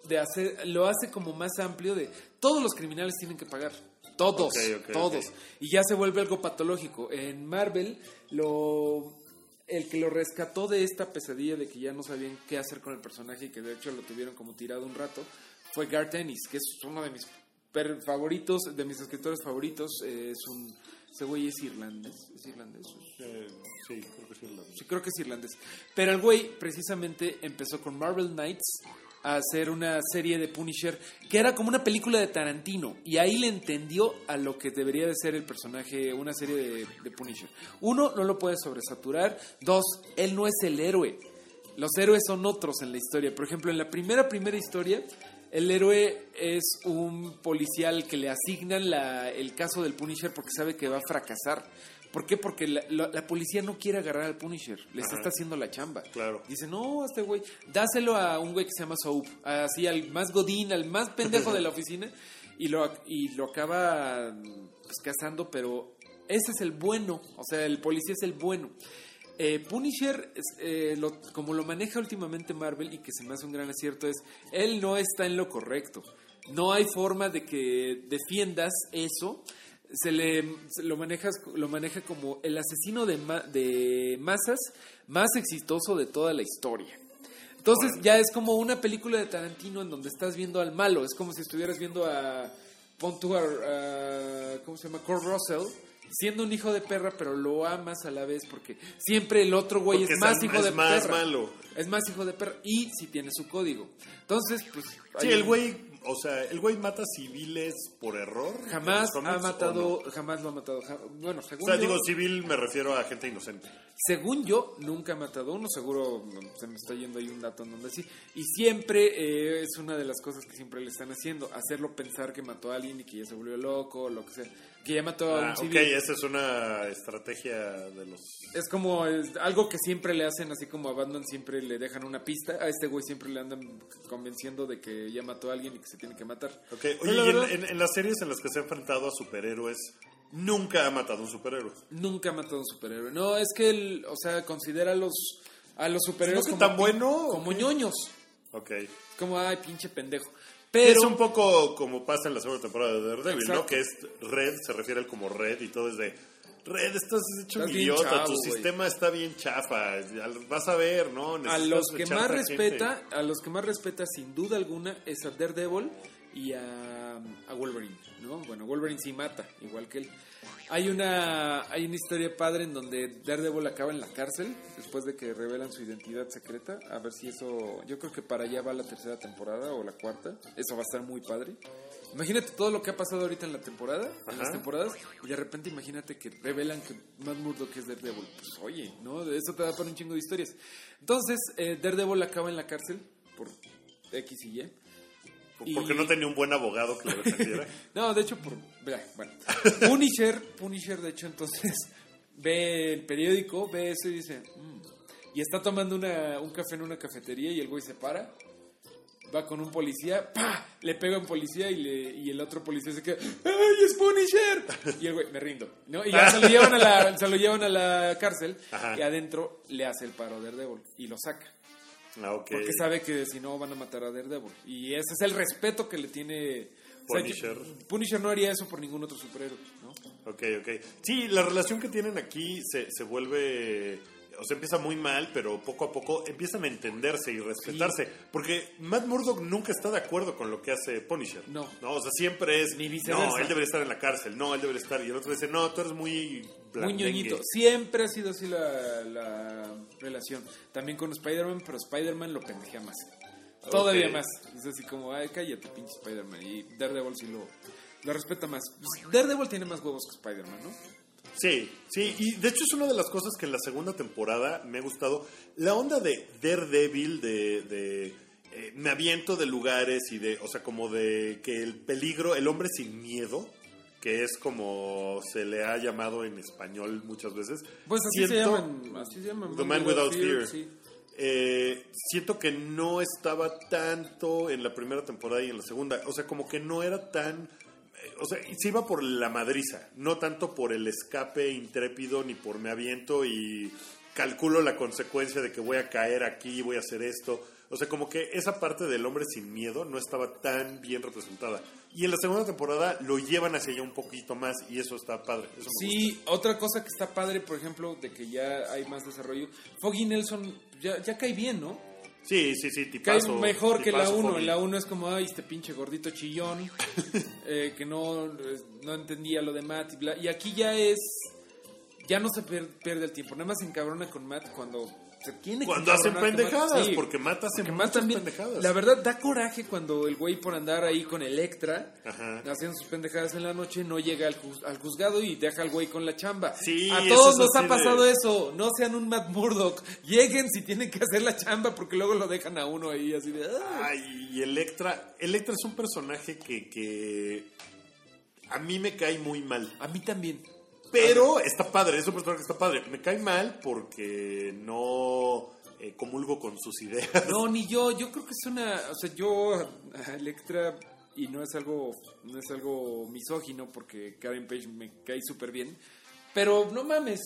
de hacer, lo hace como más amplio de todos los criminales tienen que pagar. Todos, todos. Y ya se vuelve algo patológico. En Marvel, lo el que lo rescató de esta pesadilla de que ya no sabían qué hacer con el personaje y que de hecho lo tuvieron como tirado un rato, fue Garth Ennis, que es uno de mis per- favoritos, de mis escritores favoritos. eh, es un. Ese güey es irlandés. ¿Es irlandés? Eh, sí creo que sí la- Sí, creo que es irlandés. Pero el güey precisamente empezó con Marvel Knights a hacer una serie de Punisher que era como una película de Tarantino y ahí le entendió a lo que debería de ser el personaje, una serie de, de Punisher. Uno, no lo puede sobresaturar. Dos, él no es el héroe. Los héroes son otros en la historia. Por ejemplo, en la primera, primera historia, el héroe es un policial que le asignan la- el caso del Punisher porque sabe que va a fracasar. ¿Por qué? Porque la, la- la policía no quiere agarrar al Punisher. Les Ajá. está haciendo la chamba. Claro. Dice, no, este güey, dáselo a un güey que se llama Soap. Así, al más godín, al más pendejo de la *laughs* oficina. Y lo, y lo acaba pues, cazando, pero ese es el bueno. O sea, el policía es el bueno. Eh, Punisher, eh, lo- como lo maneja últimamente Marvel y que se me hace un gran acierto, es él no está en lo correcto. No hay forma de que defiendas eso. Se le se lo manejas lo maneja como el asesino de, ma- de masas más exitoso de toda la historia. Entonces ya es como una película de Tarantino en donde estás viendo al malo. Es como si estuvieras viendo a pon tú a, ¿cómo se llama? Kurt Russell siendo un hijo de perra, pero lo amas a la vez porque siempre el otro güey Porque es es más hijo es de más perra. malo. Es más hijo de perra y si tiene su código. Entonces, pues sí el güey o sea el güey mata civiles por error jamás ¿En los ha matado, o no? jamás lo ha matado. Bueno, o según sea yo, digo civil me refiero a gente inocente Según yo, nunca ha matado uno, seguro mm, se me está yendo ahí un dato en donde sí. Y siempre eh, es una de las cosas que siempre le están haciendo, hacerlo pensar que mató a alguien y que ya se volvió loco o lo que sea. Que ya mató a Ah, un ok, civil. esa es una estrategia de los... Es como es algo que siempre le hacen, así como a Batman siempre le dejan una pista, a este güey siempre le andan convenciendo de que ya mató a alguien y que se tiene que matar. Ok, Oye, y en, en- en las series en las que se ha enfrentado a superhéroes, nunca ha matado a un superhéroe. nunca ha matado a un superhéroe. No, es que, él, o sea, considera a los, a los superhéroes ¿No que como, tan bueno, como o qué? ñoños. Ok. Como, ay, pinche pendejo. Pero... Es un poco como pasa en la segunda temporada de Daredevil, ¿no? Que es Red, se refiere a él como Red y todo es de... Red, estás hecho Estás un idiota, chavo, tu sistema está bien chafa, vas a ver, ¿no? a Necesitas los que más a gente. respeta, a los que más respeta sin duda alguna es a Daredevil y a, a Wolverine, ¿no? Bueno, Wolverine sí mata, igual que él. Hay una, hay una historia padre en donde Daredevil acaba en la cárcel después de que revelan su identidad secreta. A ver si eso. Yo creo que para allá va la tercera temporada o la cuarta. Eso va a estar muy padre. Imagínate todo lo que ha pasado ahorita en la temporada, en las Ajá. temporadas, y de repente imagínate que revelan que Matt Murdock es Daredevil. Pues oye, ¿no? Eso te da para un chingo de historias. Entonces, eh, Daredevil acaba en la cárcel por X y Y. Porque Y- no tenía un buen abogado que lo defendiera. *laughs* No, de hecho, por. Bueno. Punisher, Punisher, de hecho, entonces *laughs* ve el periódico, ve eso y dice. "Mm". Y está tomando una, un café en una cafetería y el güey se para. Va con un policía, ¡pa! Le pega a un policía y, le, y el otro policía se queda, ¡ay, es Punisher! Y el güey, me rindo. ¿no? Y ya se lo llevan a la, se lo llevan a la cárcel *laughs* Ajá. y adentro le hace el paro a Daredevil y lo saca. Ah. Porque sabe que si no van a matar a Daredevil. Y ese es el respeto que le tiene o sea, Punisher. Punisher no haría eso por ningún otro superhéroe, ¿no? Ok, ok. Sí, la relación que tienen aquí se, se vuelve... O sea, empieza muy mal, pero poco a poco empiezan a entenderse y respetarse. Porque Matt Murdock nunca está de acuerdo con lo que hace Punisher. No. No, o sea, siempre es... Ni viceversa. No, él debería estar en la cárcel. No, él debería estar... Y el otro dice, no, tú eres muy... Muy blandengue". ñoñito. Siempre ha sido así la, la relación. También con Spider-Man, pero Spider-Man lo pendejea más. Todavía más. Es así como, ay, cállate, pinche Spider-Man. Y Daredevil sí lo, lo respeta más. Pues, Daredevil tiene más huevos que Spider-Man, ¿no? Sí, sí, y de hecho es una de las cosas que en la segunda temporada me ha gustado. La onda de Daredevil, de, de eh, me aviento de lugares y de, o sea, como de que el peligro, el hombre sin miedo, que es como se le ha llamado en español muchas veces. Pues así se siento- llaman. Así se llaman. The Man Without Fear. sí. Eh, siento que no estaba tanto en la primera temporada y en la segunda. O sea, como que no era tan. eh, O sea, se iba por la madriza, no tanto por el escape intrépido ni por me aviento y calculo la consecuencia de que voy a caer aquí, voy a hacer esto. O sea, como que esa parte del hombre sin miedo no estaba tan bien representada. Y en la segunda temporada lo llevan hacia allá un poquito más y eso está padre. eso Sí, otra cosa que está padre, por ejemplo, de que ya hay más desarrollo. Foggy Nelson ya, ya cae bien, ¿no? Sí, sí, sí, Cae tipazo. mejor que la tipazo 1. Foggy. En la 1 es como, ay, este pinche gordito chillón, *laughs* eh, que no, no entendía lo de Matt y bla. Y aquí ya es. Ya no se pierde el tiempo. Nada más se encabrona con Matt cuando Cuando hacen pendejadas, Sí, porque porque muchas Matt también. pendejadas. La verdad, da coraje cuando el güey por andar ahí con Electra, Ajá. haciendo sus pendejadas en la noche, no llega al, juz- al juzgado y deja al güey con la chamba. Sí, A todos nos ha de- pasado eso. No sean un Matt Murdock. Lleguen si tienen que hacer la chamba porque luego lo dejan a uno ahí así de... "Ah". Ay, y Electra. Electra es un personaje que, que a mí me cae muy mal. A mí también. Pero está padre, es un personaje que está padre. Me cae mal porque no eh, comulgo con sus ideas. No, ni yo. Yo creo que es una... O sea, yo a Electra... Y no es algo no es algo misógino porque Karen Page me cae súper bien. Pero no mames.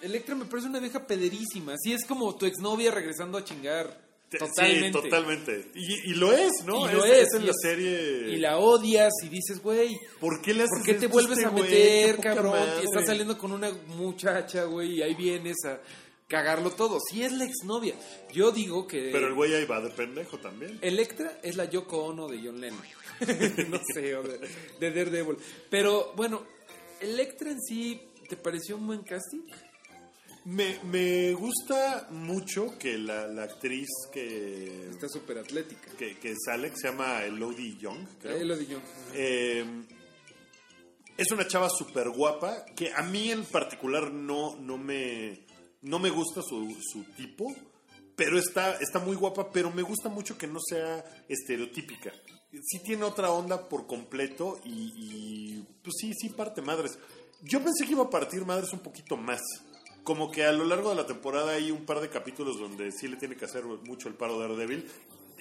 Electra me parece una vieja pederísima. Así es como tu exnovia regresando a chingar. Totalmente. Sí, totalmente. Y, y lo es, ¿no? Y lo es, es, en y la serie. Y la odias y dices, güey, ¿Por qué le haces ¿por qué te vuelves este a meter, poca cabrón? madre. Y estás saliendo con una muchacha, güey, y ahí vienes a cagarlo todo. Sí es la exnovia. Yo digo que Pero el güey ahí va de pendejo también. Electra es la Yoko Ono de John Lennon. *laughs* no sé, o de, de Daredevil. Pero bueno, Electra en sí, ¿te pareció un buen casting? Me, me gusta mucho que la, la actriz que, Está súper atlética. que, que sale, que se llama Elodie Young, creo. Ahí lo di yo. Eh, es una chava súper guapa que a mí en particular no, no, me, no me gusta su, su tipo, pero está, está muy guapa, pero me gusta mucho que no sea estereotípica. Sí tiene otra onda por completo y, y, pues sí, sí parte madres. Yo pensé que iba a partir madres un poquito más. Como que a lo largo de la temporada hay un par de capítulos donde sí le tiene que hacer mucho el paro de Daredevil.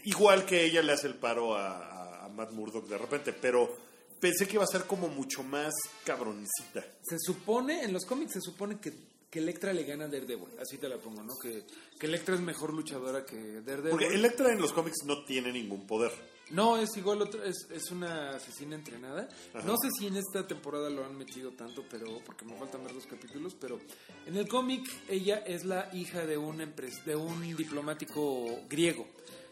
Igual que ella le hace el paro a, a- a Matt Murdock de repente, pero pensé que iba a ser como mucho más cabroncita. Se supone, en los cómics se supone que, que Electra le gana a Daredevil. Así te la pongo, ¿no? Que, que Electra es mejor luchadora que Daredevil. Porque Electra en los cómics no tiene ningún poder. No, es igual, otra, es, es una asesina entrenada. No sé si en esta temporada lo han metido tanto, pero porque me faltan ver dos capítulos, pero en el cómic ella es la hija de un, empres- de un diplomático griego.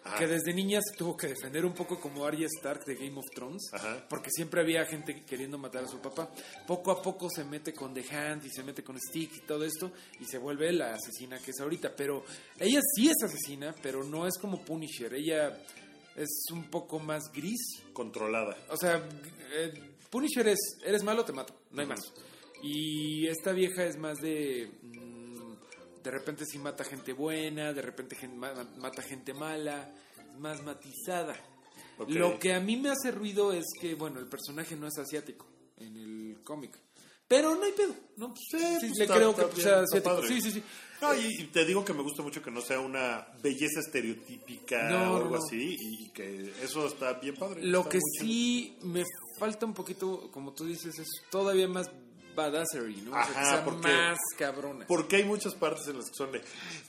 Ajá. que desde niña se tuvo que defender un poco como Arya Stark de Game of Thrones, Ajá. porque siempre había gente queriendo matar a su papá. Poco a poco se mete con The Hand y se mete con Stick y todo esto y se vuelve la asesina que es ahorita. Pero ella sí es asesina, pero no es como Punisher. Ella es un poco más gris. Controlada. O sea, eh, Punisher es, eres malo, te mato, no hay más. Y esta vieja es más de... mm, de repente sí mata gente buena, de repente mata gente mala, más matizada. Lo que a mí me hace ruido es que, bueno, el personaje no es asiático en el cómic. Pero no hay pedo, ¿no? Pues, sí, pues le está- creo está que bien, sea padre. Sí, sí, sí. No, y, y te digo que me gusta mucho que no sea una belleza estereotípica No, o algo no. así, y que eso está bien padre. Lo que chido. sí me falta un poquito, como tú dices, es todavía más badassery, ¿no? O sea, Ajá, que sea porque- más cabrona. Porque hay muchas partes en las que son de,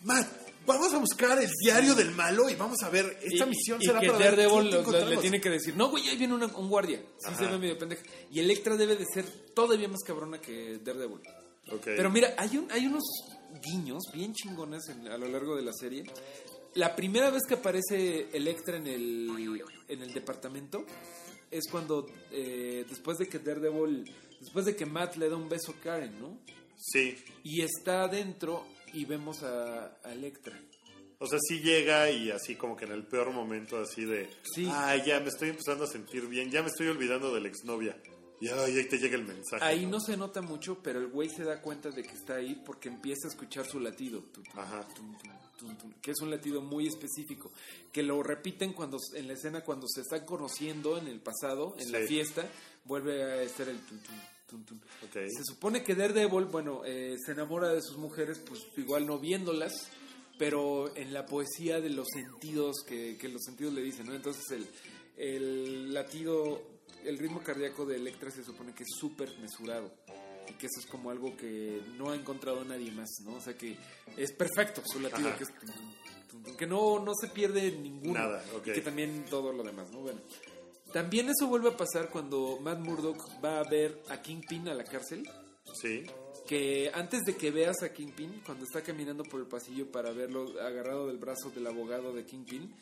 Matt, vamos a buscar el diario del malo y vamos a ver, esta Y- misión y será que para ver Daredevil lo- le encontramos". tiene que decir, no, güey, ahí viene una- un guardia. Sí Ajá. se ve medio pendeja. Y Electra debe de ser todavía más cabrona que Daredevil. Pero mira, hay, un, hay unos guiños bien chingones en- a lo largo de la serie. La primera vez que aparece Electra en el, en el departamento es cuando, eh, después de que Daredevil, después de que Matt le da un beso a Karen, ¿no? Sí, Y está adentro y vemos a, a Electra. o sea, sí llega y así como que en el peor momento así de, Sí. ay, ya me estoy empezando a sentir bien, ya me estoy olvidando de la exnovia. Y ay, ahí te llega el mensaje. Ahí no se nota mucho, pero el güey se da cuenta de que está ahí porque empieza a escuchar su latido. Ajá. tum, tum, tum, tum, que es un latido muy específico. Que lo repiten cuando en la escena cuando se están conociendo en el pasado, en la fiesta, vuelve a estar el tum, tum, Se supone que Daredevil, bueno, eh, se enamora de sus mujeres, pues igual no viéndolas, pero en la poesía de los sentidos que, que los sentidos le dicen, ¿no? Entonces el, el latido, el ritmo cardíaco de Electra se supone que es súper mesurado y que eso es como algo que no ha encontrado nadie más, ¿no? O sea que es perfecto su latido, Ajá. que es que no, no se pierde ninguno. Nada. Y que también todo lo demás, ¿no? Bueno. También eso vuelve a pasar cuando Matt Murdock va a ver a Kingpin a la cárcel Sí, que antes de que veas a Kingpin, cuando está caminando por el pasillo para verlo agarrado del brazo del abogado de Kingpin,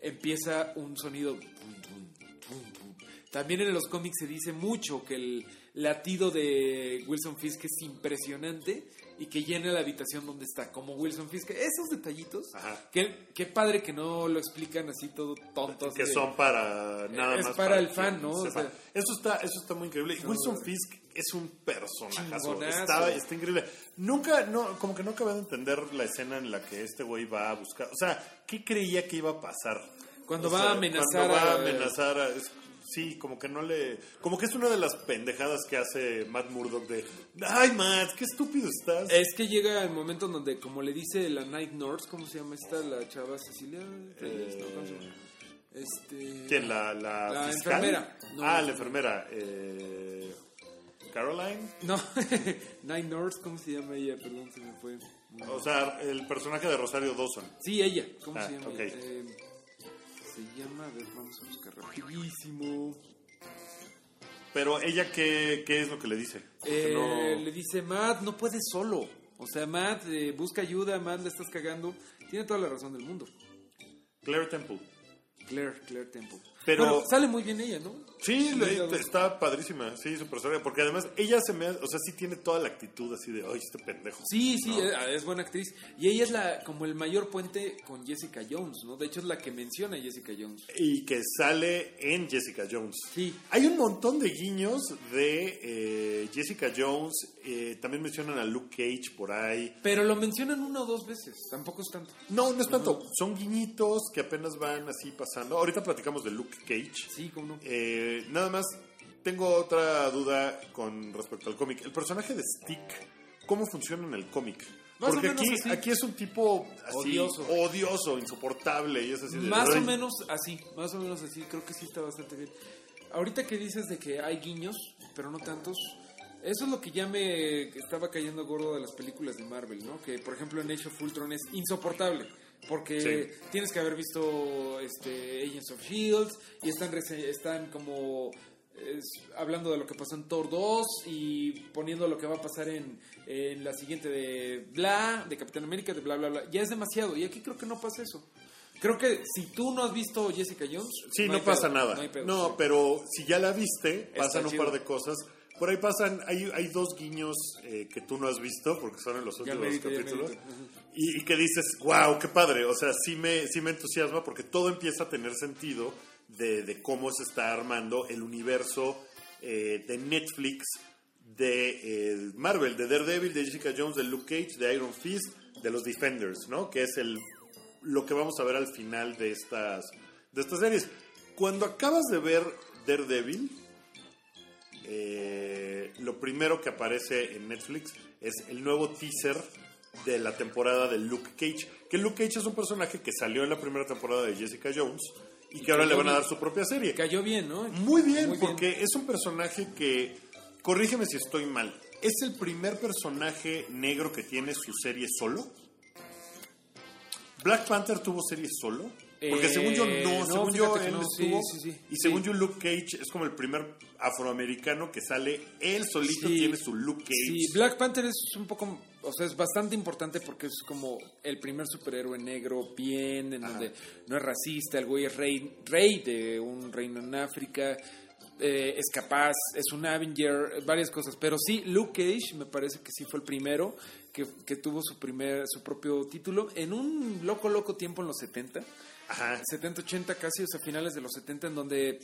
empieza un sonido. pum, pum, pum, pum. También en los cómics se dice mucho que el latido de Wilson Fisk es impresionante y que llena la habitación donde está, como Wilson Fisk. Esos detallitos, Ajá. qué, padre que no lo explican así todo tonto. así que de- son para nada Es más. para el fan, ¿no? O sea- eso, está, eso está muy increíble. Y Wilson Fisk es un personaje. Chingonazo. Está, está increíble. Nunca, no, como que no acabé de entender la escena en la que este güey va a buscar. O sea, ¿qué creía que iba a pasar? Cuando O va sea, a amenazar cuando va a a- amenazar a- es- sí, como que no le. Como que es una de las pendejadas que hace Matt Murdock de. ¡Ay, Matt! ¡Qué estúpido estás! Es que llega el momento en donde, como le dice la Night Nurse, ¿cómo se llama esta? La chava Cecilia. Eh. Este. ¿Quién? ¿La, la, La enfermera. No, ah, no. la enfermera. Eh, ¿Caroline? No, *laughs* Night Nurse, ¿cómo se llama ella? Perdón, se me fue. O sea, el personaje de Rosario Dawson. Sí, ella. ¿Cómo Ah, se llama? ok. Eh, se llama, a ver, vamos a buscar rapidísimo. Pero ella, ¿qué, qué es lo que le dice? Eh, no- Le dice, Matt, no puedes solo. O sea, Matt, eh, busca ayuda, Matt, le estás cagando. Tiene toda la razón del mundo. Claire Temple. Claire, Claire Temple. Pero- Bueno, sale muy bien ella, ¿no? Sí, le- está padrísima, sí, su personaje. Porque además ella se me... O sea, sí tiene toda la actitud así de, ay, este pendejo. Sí, sí, ¿no? eh, es, buena actriz. Y ella es la como el mayor puente con Jessica Jones, ¿no? De hecho, es la que menciona a Jessica Jones. Y que sale en Jessica Jones. Sí. Hay un montón de guiños de eh, Jessica Jones. eh, también mencionan a Luke Cage por ahí. Pero lo mencionan una o dos veces, tampoco es tanto. No, no es tanto. Son guiñitos que apenas van así pasando. Ahorita platicamos de Luke Cage. Sí, como no. Eh, nada más, tengo otra duda con respecto al cómic. El personaje de Stick, ¿cómo funciona en el cómic? Más o Porque menos aquí, así. aquí es un tipo así, Odioso. odioso, insoportable. Y es así de, Más o menos así, más o menos así, creo que sí está bastante bien. Ahorita que dices de que hay guiños, pero no tantos, eso es lo que ya me estaba cayendo gordo de las películas de Marvel, ¿no? Que por ejemplo en Age of Ultron es insoportable. Porque Sí. tienes que haber visto este, Agents of Shields y están, están como es, hablando de lo que pasó en Thor 2 y poniendo lo que va a pasar en, en la siguiente de bla, de Capitán América, de bla, bla, bla. Ya es demasiado y aquí creo que no pasa eso. Creo que si tú no has visto Jessica Jones, Sí, no, pasa pedo, nada. No, hay pedo, no, sí. pero si ya la viste, pasan un par de cosas. Por ahí pasan, hay, hay dos guiños eh, que tú no has visto, porque son en los últimos merito, capítulos. Y, y que dices, wow, qué padre. O sea, sí me, sí me entusiasma porque todo empieza a tener sentido de, de cómo se está armando el universo eh, de Netflix de eh, Marvel, de Daredevil, de Jessica Jones, de Luke Cage, de Iron Fist, de los Defenders, ¿no? Que es el, lo que vamos a ver al final de estas, de estas series. Cuando acabas de ver Daredevil, eh, lo primero que aparece en Netflix es el nuevo teaser de la temporada de Luke Cage. Que Luke Cage es un personaje que salió en la primera temporada de Jessica Jones y que ahora le van a dar su propia serie. Cayó bien, ¿no? Muy bien, Muy bien. porque es un personaje que, corrígeme si estoy mal, es el primer personaje negro que tiene su serie solo. Black Panther tuvo serie solo. Porque Eh, según yo no, no, según yo él no, estuvo. sí, sí. y según yo Luke Cage es como el primer afroamericano que sale, él solito tiene su Luke Cage. Sí, Black Panther es un poco, o sea, es bastante importante porque es como el primer superhéroe negro bien, en donde no es racista, el güey es rey, rey de un reino en África, eh, es capaz, es un Avenger, varias cosas. Pero sí, Luke Cage me parece que sí fue el primero que, que tuvo su primer, su propio título en un loco, loco tiempo en los 70. Ajá. 70, 80 casi, o sea, finales de los 70, en donde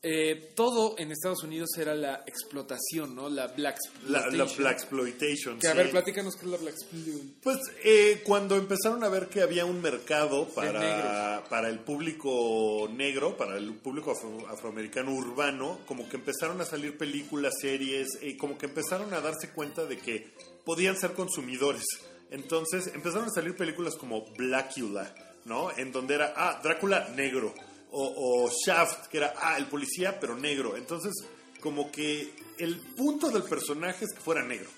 eh, todo en Estados Unidos era la explotación, ¿no? La black La, la Black Exploitation. Que a sí. ver, platícanos qué es la black exploitation. Pues eh, cuando empezaron a ver que había un mercado para, para el público negro, para el público afro- afroamericano urbano, como que empezaron a salir películas, series, y como que empezaron a darse cuenta de que podían ser consumidores. Entonces empezaron a salir películas como Blackula, ¿no? En donde era, ah, Drácula negro. O, o Shaft, que era, ah, el policía, pero negro. Entonces, como que el punto del personaje es que fuera negro.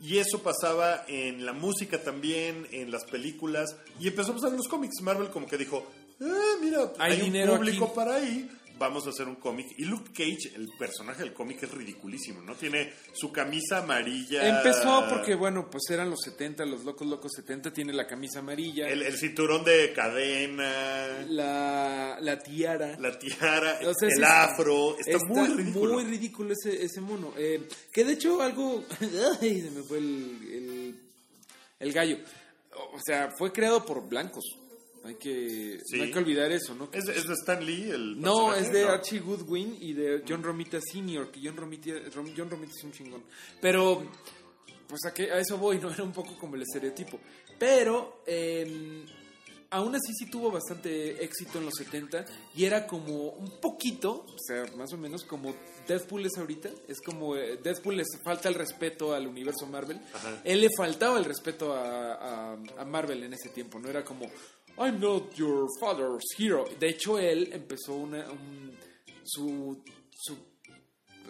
Y eso pasaba en la música también, en las películas, y empezó a pasar en los cómics. Marvel como que dijo, ah, mira, Hay hay, dinero un público aquí". para ahí, vamos a hacer un cómic. Y Luke Cage, el personaje del cómic, es ridiculísimo, ¿no? Tiene su camisa amarilla. Empezó porque, bueno, pues eran los 70, los locos locos 70, tiene la camisa amarilla, El, el cinturón de cadena, la, la tiara. la tiara, O sea, el afro, está, muy ridículo. muy ridículo ese, ese mono. Eh, que de hecho algo... *laughs* Ay, se me fue el, el, el gallo. O sea, fue creado por blancos. Hay que, Sí. no hay que olvidar eso, ¿no? ¿Es, es de Stan Lee el No, es de No. Archie Goodwin y de John Romita Sr., que John Romita, Rom- John Romita es un chingón. Pero, pues a, qué- a eso voy, ¿no? *laughs* Era un poco como el estereotipo. Pero, eh, aún así sí tuvo bastante éxito en los 70 y era como un poquito, o sea, más o menos como Deadpool es ahorita. Es como eh, Deadpool les falta el respeto al universo Marvel. Ajá. Él le faltaba el respeto a, a- a Marvel en ese tiempo, ¿no? Era como, I'm not your father's hero. De hecho, él empezó una, un- su, su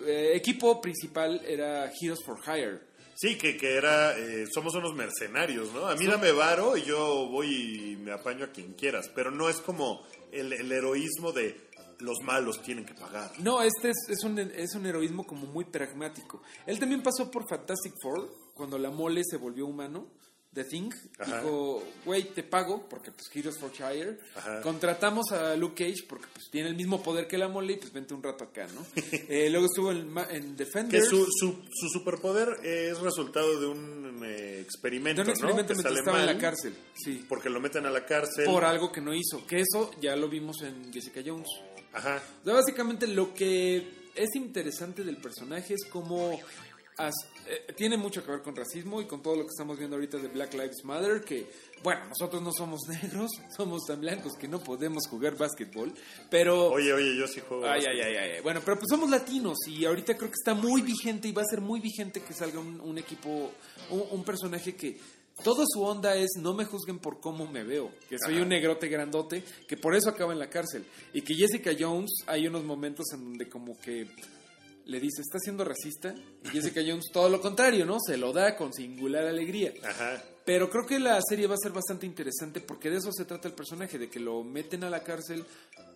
eh, equipo principal era Heroes for Hire. Sí, que, que era, eh, somos unos mercenarios, ¿no? A mí dame varo y yo voy y me apaño a quien quieras, pero no es como el, el heroísmo de los malos tienen que pagar. No, este es, es un, es un heroísmo como muy pragmático. Él también pasó por Fantastic Four, cuando la mole se volvió humano. The Thing Ajá. dijo, güey, te pago, porque pues Heroes for Hire. Ajá. Contratamos a Luke Cage, porque pues tiene el mismo poder que la mole, y pues vente un rato acá, ¿no? *laughs* Eh, luego estuvo en, en Que Defenders. su, su, su superpoder es resultado de un eh, experimento, de un experimento ¿no? Que sale estaba en la cárcel. Sí. Porque lo meten a la cárcel. Por algo que no hizo. Que eso ya lo vimos en Jessica Jones. Ajá. O sea, básicamente lo que es interesante del personaje es cómo as- eh, tiene mucho que ver con racismo y con todo lo que estamos viendo ahorita de Black Lives Matter, que bueno, nosotros no somos *laughs* negros, somos tan blancos que no podemos jugar básquetbol, pero... Oye, oye, yo sí juego. Ay, ay, ay, ay. Bueno, pero pues somos latinos y ahorita creo que está muy vigente y va a ser muy vigente que salga un, un equipo, un, un personaje que toda su onda es no me juzguen por cómo me veo, que soy Ajá. un negrote grandote, que por eso acaba en la cárcel. Y que Jessica Jones, hay unos momentos en donde como que le dice, ¿está siendo racista? Y Jessica *laughs* Jones todo lo contrario, ¿no? Se lo da con singular alegría. Ajá. Pero creo que la serie va a ser bastante interesante porque de eso se trata el personaje, de que lo meten a la cárcel.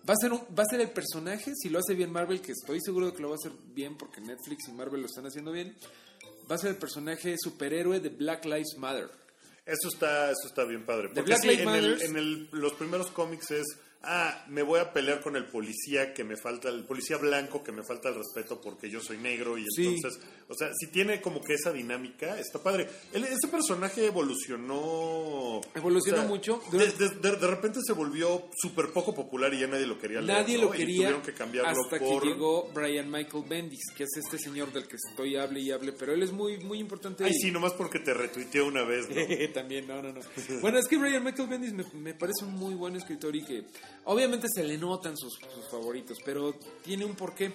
Va a ser un- va a ser el personaje, si lo hace bien Marvel, que estoy seguro de que lo va a hacer bien porque Netflix y Marvel lo están haciendo bien. Va a ser el personaje superhéroe de Black Lives Matter. Eso está, eso está bien padre. Porque Black sí, Lives en, el- en el- los primeros cómics es, ah, me voy a pelear con el policía que me falta, el policía blanco que me falta el respeto porque yo soy negro y Sí. entonces, o sea, si tiene como que esa dinámica, está padre. El- ese personaje evolucionó. Evolucionó o sea, mucho. De, de- de- de repente se volvió súper poco popular y ya nadie lo quería leer, Nadie ¿no? lo Y quería tuvieron que cambiarlo hasta por... que llegó Brian Michael Bendis, que es este señor del que estoy hable y hable, pero él es muy muy importante. Ay, sí, nomás porque te retuiteó una vez, ¿no? *laughs* También, no, no, no. Bueno, es que Brian Michael Bendis me, me parece un muy buen escritor y que obviamente se le notan sus, sus favoritos, pero tiene un porqué.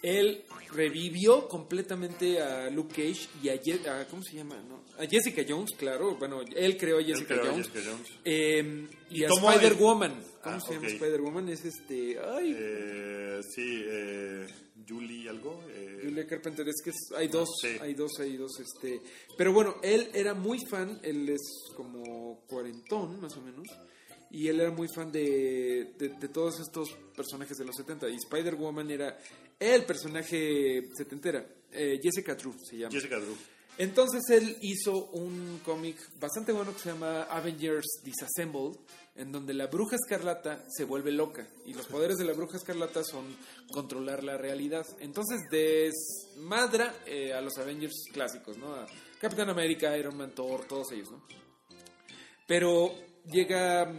Él revivió completamente a Luke Cage y a, Je- a- ¿cómo se llama? no? A Jessica Jones, claro. Bueno, él creó a Jessica creó a Jones. Jessica Jones. Eh, y, Y a tomó Spider-Woman. ¿Cómo Ah, se llama ok. Spider-Woman? Es este... Ay, Eh, sí, eh, Julie algo. eh, Julia Carpenter, es que es- hay dos, Sí. hay dos, hay dos, este... Pero bueno, él era muy fan, él es como cuarentón, más o menos, y él era muy fan de, de, de todos estos personajes de los 70, y Spider-Woman era el personaje setentera, eh, Jessica Drew se llama. Jessica Drew. Entonces él hizo un cómic bastante bueno que se llama Avengers Disassembled, en donde la bruja escarlata se vuelve loca y los poderes de la bruja escarlata son controlar la realidad. Entonces desmadra eh, a los Avengers clásicos, ¿no? A Capitán América, Iron Man, Thor, todos ellos, ¿no? Pero llega,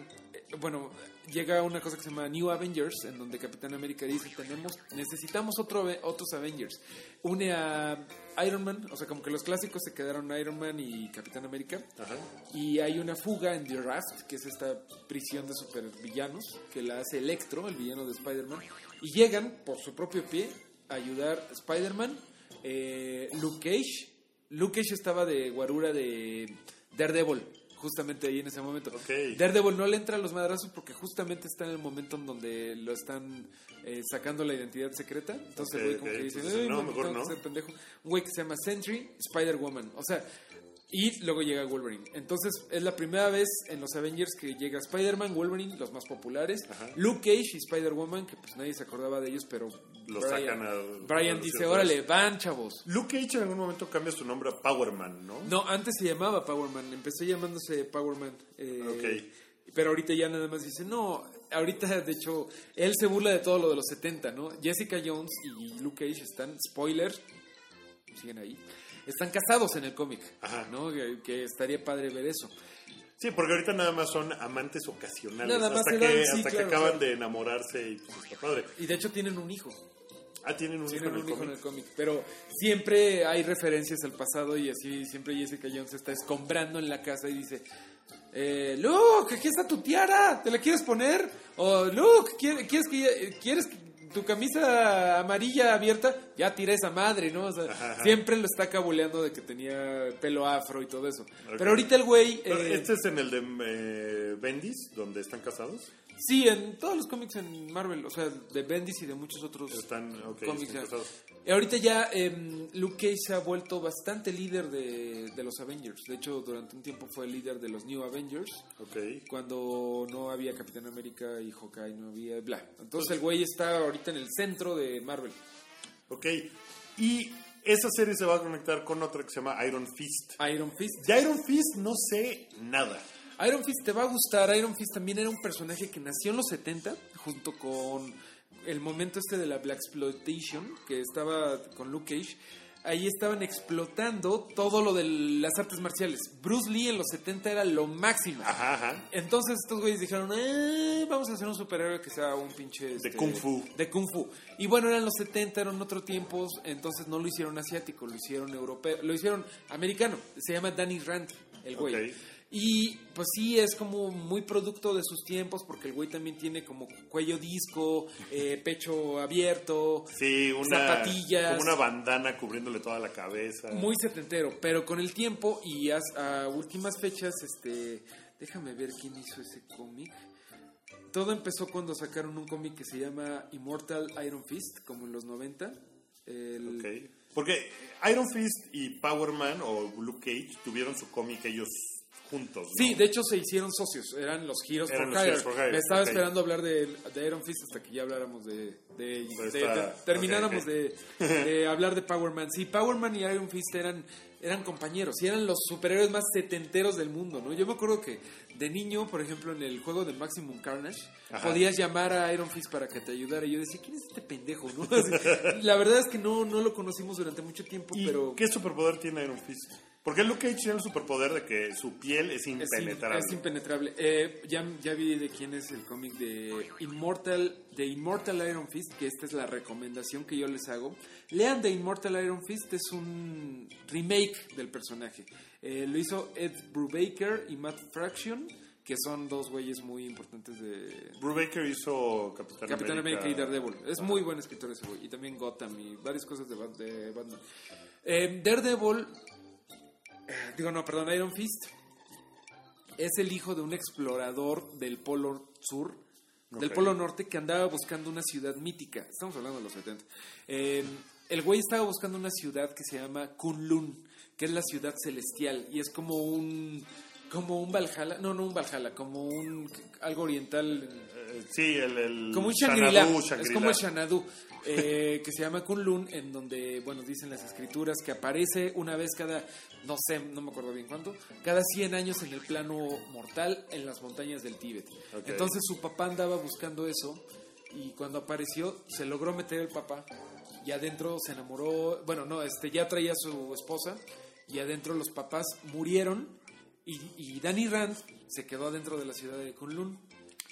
bueno, llega una cosa que se llama New Avengers, en donde Capitán América dice, tenemos, necesitamos otro, otros Avengers. Une a Iron Man, o sea, como que los clásicos se quedaron Iron Man y Capitán América. Ajá. Y hay una fuga en The Rust, que es esta prisión de supervillanos, que la hace Electro, el villano de Spider-Man. Y llegan, por su propio pie, a ayudar a Spider-Man, eh, Luke Cage. Luke Cage estaba de guarura de Daredevil, justamente ahí en ese momento. Ok. Daredevil no le entra a los madrazos porque justamente está en el momento en donde lo están eh, sacando la identidad secreta. Entonces el güey como que dice, Entonces, "Ay, no, mejor que no". pendejo. Un güey que se llama Sentry, Spider-Woman. O sea, y luego llega Wolverine. Entonces es la primera vez en los Avengers que llega Spider-Man, Wolverine, los más populares, Ajá. Luke Cage y Spider-Woman, que pues nadie se acordaba de ellos, pero Los Brian, sacan a- Brian a dice, órale, van chavos. Luke Cage en algún momento cambia su nombre a Power Man, ¿no? No, antes se llamaba Power Man, empezó llamándose Power Man. eh, Ok. Pero ahorita ya nada más dice, no, ahorita de hecho, él se burla de todo lo de los 70, ¿no? Jessica Jones y Luke Cage están, spoiler, siguen ahí, están casados en el cómic, Ajá. ¿no? Que, que estaría padre ver eso. Sí, porque ahorita nada más son amantes ocasionales. Nada más hasta que, dan, sí, hasta que acaban claro. de enamorarse y pues está padre. Y de hecho tienen un hijo. Ah, tienen un hijo en el un hijo en cómic. el cómic, pero siempre hay referencias al pasado y así siempre Jessica Jones está escombrando en la casa y dice, eh, Luke, aquí está tu tiara, ¿te la quieres poner? O Luke, ¿quieres, quieres que quieres tu camisa amarilla abierta? Ya tiré esa madre, ¿no? O sea, Ajá, siempre lo está cabuleando de que tenía pelo afro y todo eso. Pero ahorita el güey... Eh, este es en el de eh, Bendis, donde están casados. Sí, en todos los cómics en Marvel, o sea, de Bendis y de muchos otros Están, ok, cómics. están casados. Y ahorita ya em, Luke Cage se ha vuelto bastante líder de, de los Avengers. De hecho, durante un tiempo fue el líder de los New Avengers, Ok. cuando no había Capitán América y Hawkeye, no había bla. Entonces el güey está ahorita en el centro de Marvel. Ok. Y esa serie se va a conectar con otra que se llama Iron Fist. Iron Fist. De Iron Fist no sé nada. Iron Fist te va a gustar. Iron Fist también era un personaje que nació en los 70, junto con el momento este de la Black Exploitation, que estaba con Luke Cage. Ahí estaban explotando todo lo de las artes marciales. Bruce Lee en los 70 era lo máximo. Ajá, ajá. Entonces estos güeyes dijeron, eh, vamos a hacer un superhéroe que sea un pinche... este, Kung Fu. De Kung Fu. Y bueno, eran los 70, eran otros tiempos, entonces no lo hicieron asiático, lo hicieron europeo, lo hicieron americano. Se llama Danny Rand, el güey. Y pues sí, es como muy producto de sus tiempos, porque el güey también tiene como cuello disco, *laughs* eh, pecho abierto, Sí, una, Zapatillas. como una bandana cubriéndole toda la cabeza. muy setentero, pero con el tiempo y as- a, últimas fechas, este, déjame ver quién hizo ese cómic. Todo empezó cuando sacaron un cómic que se llama Immortal Iron Fist, como en los 90. El- Ok. Porque Iron Fist y Power Man o Luke Cage tuvieron su cómic ellos juntos. ¿no? Sí, de hecho se hicieron socios, eran los Heroes Eran for los Hire. Heroes for Hire, Me estaba ok. esperando hablar de, de Iron Fist hasta que ya habláramos de... de, de- está- de- termináramos. De, de *laughs* hablar de Power Man. Sí, Power Man y Iron Fist eran, eran compañeros y eran los superhéroes más setenteros del mundo, ¿no? Yo me acuerdo que de niño, por ejemplo, en el juego de Maximum Carnage, Ajá. podías llamar a Iron Fist para que te ayudara. Y yo decía, ¿quién es este pendejo? ¿no? Así, *laughs* la verdad es que no, no lo conocimos durante mucho tiempo, ¿Y pero... qué superpoder tiene Iron Fist? Porque Luke Cage tiene el superpoder de que su piel es Es, in- impenetrable. es impenetrable. Eh, ya, ya vi de quién es el cómic de Immortal, de Immortal Iron Fist, que esta es la recomendación que yo les hago. Lean de Immortal Iron Fist, es un remake del personaje. Eh, lo hizo Ed Brubaker y Matt Fraction, que son dos güeyes muy importantes de Brubaker hizo Capitán, Capitán América y Daredevil. Es muy buen escritor ese güey. Y también Gotham y varias cosas de, Bat- de Batman. Eh, Daredevil, digo no, perdón, Iron Fist, es el hijo de un explorador del Polo Sur, del. Polo Norte, que andaba buscando una ciudad mítica. Estamos hablando de los 70. Eh, el güey estaba buscando una ciudad que se llama Kunlun, que es la ciudad celestial. Y es como un... Como un Valhalla, no, no un Valhalla, como un algo oriental Eh, sí, el, el como un Shangri-La. Es como el Xanadu. eh, que se llama Kunlun, en donde, bueno, dicen las escrituras que aparece una vez cada, no sé, no me acuerdo bien cuánto, cada 100 años en el plano mortal en las montañas del Tíbet. Entonces su papá andaba buscando eso y cuando apareció se logró meter el papá y adentro se enamoró, bueno, no, este ya traía a su esposa y adentro los papás murieron y, y Danny Rand se quedó adentro de la ciudad de Kunlun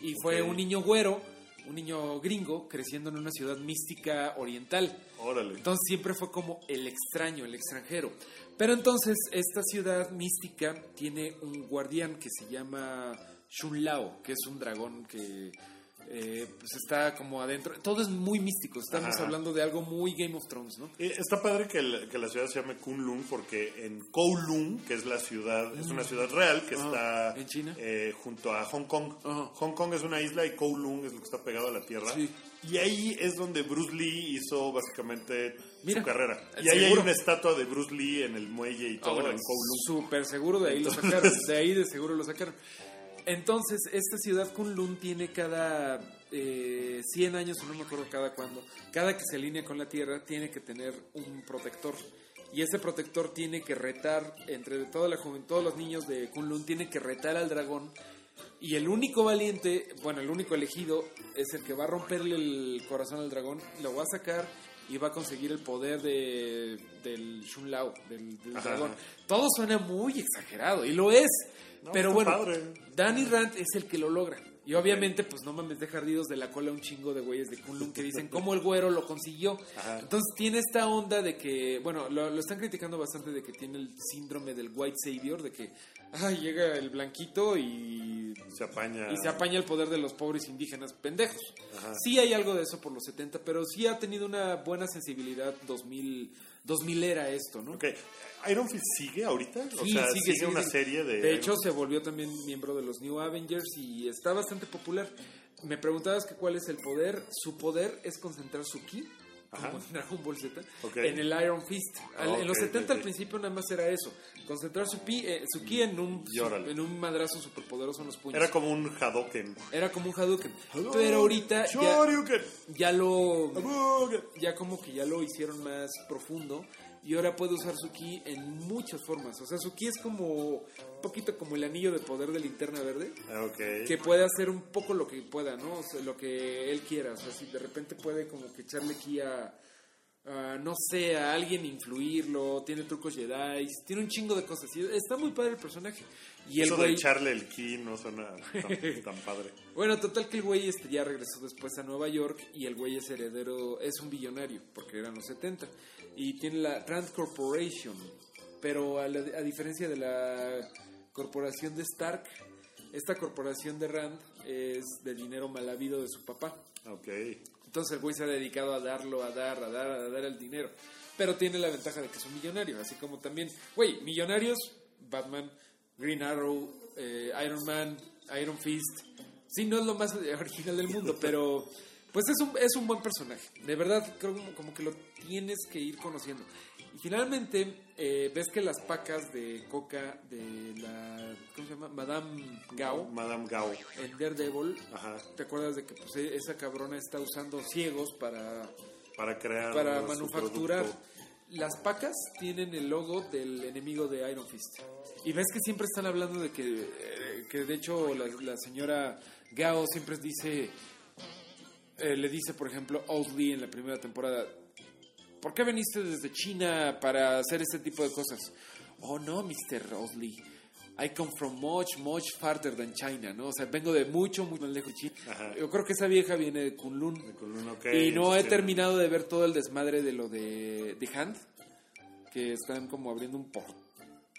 y fue un niño güero, un niño gringo creciendo en una ciudad mística oriental. Órale. Entonces siempre fue como el extraño, el extranjero. Pero entonces esta ciudad mística tiene un guardián que se llama Shun Lao, que es un dragón que eh, pues está como adentro. Todo es muy místico. Estamos Ajá. hablando de algo muy Game of Thrones, ¿no? Eh, Está padre que, el- que la ciudad se llame Kunlun porque en Kowloon, que es la ciudad, es una ciudad real que Ah, está ¿en China? eh, junto a Hong Kong. Hong Kong es una isla y Kowloon es lo que está pegado a la tierra. Sí. Y ahí es donde Bruce Lee hizo básicamente Mira, su carrera. Y ahí hay una estatua de Bruce Lee en el muelle y todo en Kowloon. Súper seguro de ahí lo sacaron. De ahí de seguro lo sacaron. Entonces, esta ciudad Kunlun tiene cada eh, 100 años, no me acuerdo cada cuándo, cada que se alinea con la Tierra, tiene que tener un protector. Y ese protector tiene que retar, entre toda la joven, todos los niños de Kunlun, tiene que retar al dragón. Y el único valiente, bueno, el único elegido, es el que va a romperle el corazón al dragón, lo va a sacar y va a conseguir el poder de, del Shun Lao, del, dragón. Todo suena muy exagerado, y lo es. No, pero bueno, padre. Danny Rand es el que lo logra. Y obviamente, pues no mames, deja ardidos de la cola un chingo de güeyes de Kunlun que dicen cómo el güero lo consiguió. Ajá. Entonces tiene esta onda de que, bueno, lo, lo están criticando bastante de que tiene el síndrome del White Savior, de que ay, llega el blanquito y, Se apaña. y se apaña el poder de los pobres indígenas pendejos. Ajá. Sí hay algo de eso por los 70, pero sí ha tenido una buena sensibilidad 2000, 2000 era esto, ¿no? Ok. ¿Iron Fist sigue ahorita? o Sí, sea, sigue, sigue, sigue, una sigue. serie de... De hecho, se volvió también miembro de los New Avengers y está bastante popular. Me preguntabas que cuál es el poder. Su poder es concentrar su ki, Ajá. como *laughs* en Dragon Ball Z, Ok. en el Iron Fist. Al- en los ok, 70 ok. al principio nada más era eso. Concentrar su, pi, eh, su ki en un, órale. en un madrazo superpoderoso en los puños. Era como un Hadoken. Era como un Hadouken. Pero ahorita ya, ya lo... Hadouken. ya como que ya lo hicieron más profundo y ahora puede usar su ki en muchas formas. O sea, su ki es como un poquito como el anillo de poder de linterna verde, Ah, Ok. que puede hacer un poco lo que pueda, ¿no? O sea, lo que él quiera. O sea, si de repente puede como que echarle ki a, a, no sé, a alguien influirlo, tiene trucos Jedi, tiene un chingo de cosas. Y está muy padre el personaje. Y el Eso de güey... echarle el ki no suena tan, *laughs* tan padre. Bueno, total que el güey este ya regresó después a Nueva York y el güey es heredero, es un billonario, porque eran los 70. Y tiene la Rand Corporation, pero a, la- a diferencia de la corporación de Stark, esta corporación de Rand es de dinero mal habido de su papá. Ok. Entonces el güey se ha dedicado a darlo, a dar, a dar, a dar el dinero. Pero tiene la ventaja de que es un millonario, así como también, güey, millonarios, Batman, Green Arrow, eh, Iron Man, Iron Fist. Sí, no es lo más *laughs* original del mundo, pero Pues es un, es un buen personaje. De verdad, creo como, como que lo tienes que ir conociendo. Y finalmente, eh, ves que las pacas de coca de la. ¿Cómo se llama? Madame Gao. Madame Gao. En Daredevil. Ajá. ¿Te acuerdas de que pues, e- esa cabrona está usando ciegos para, Para crear. para manufacturar? Las pacas tienen el logo del enemigo de Iron Fist. Y ves que siempre están hablando de que, eh, que de hecho, la, la señora Gao siempre dice, eh, le dice, por ejemplo, Oldly en la primera temporada, ¿por qué veniste desde China para hacer este tipo de cosas? Oh, no, Mr. Oldly. I come from much, much farther than China, ¿no? O sea, vengo de mucho, muy más lejos de China. Ajá. Yo creo que esa vieja viene de Kunlun. Con un ok, Y no he este, terminado de ver todo el desmadre de lo de The Hand, que están como abriendo un portal.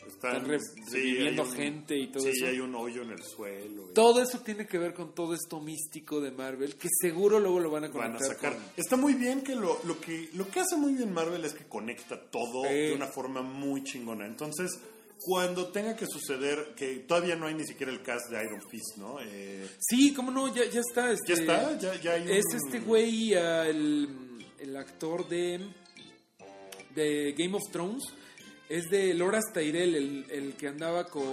Están, Están re- reviviendo un- gente y todo sí, eso. hay un hoyo en el suelo. y Todo eso tiene que ver con todo esto místico de Marvel, que seguro luego lo van a Van a conectar sacar. con- Está muy bien que lo, lo que lo que hace muy bien Marvel es que conecta todo Sí. de una forma muy chingona. Entonces, cuando tenga que suceder, que todavía no hay ni siquiera el cast de Iron Fist, ¿no? Eh, Sí, cómo no, ya, ya está. ya este, está, ya, ya hay un- Es este güey, ah, el, el actor de, de Game of Thrones. Es de Loras Tyrell, el, el que andaba con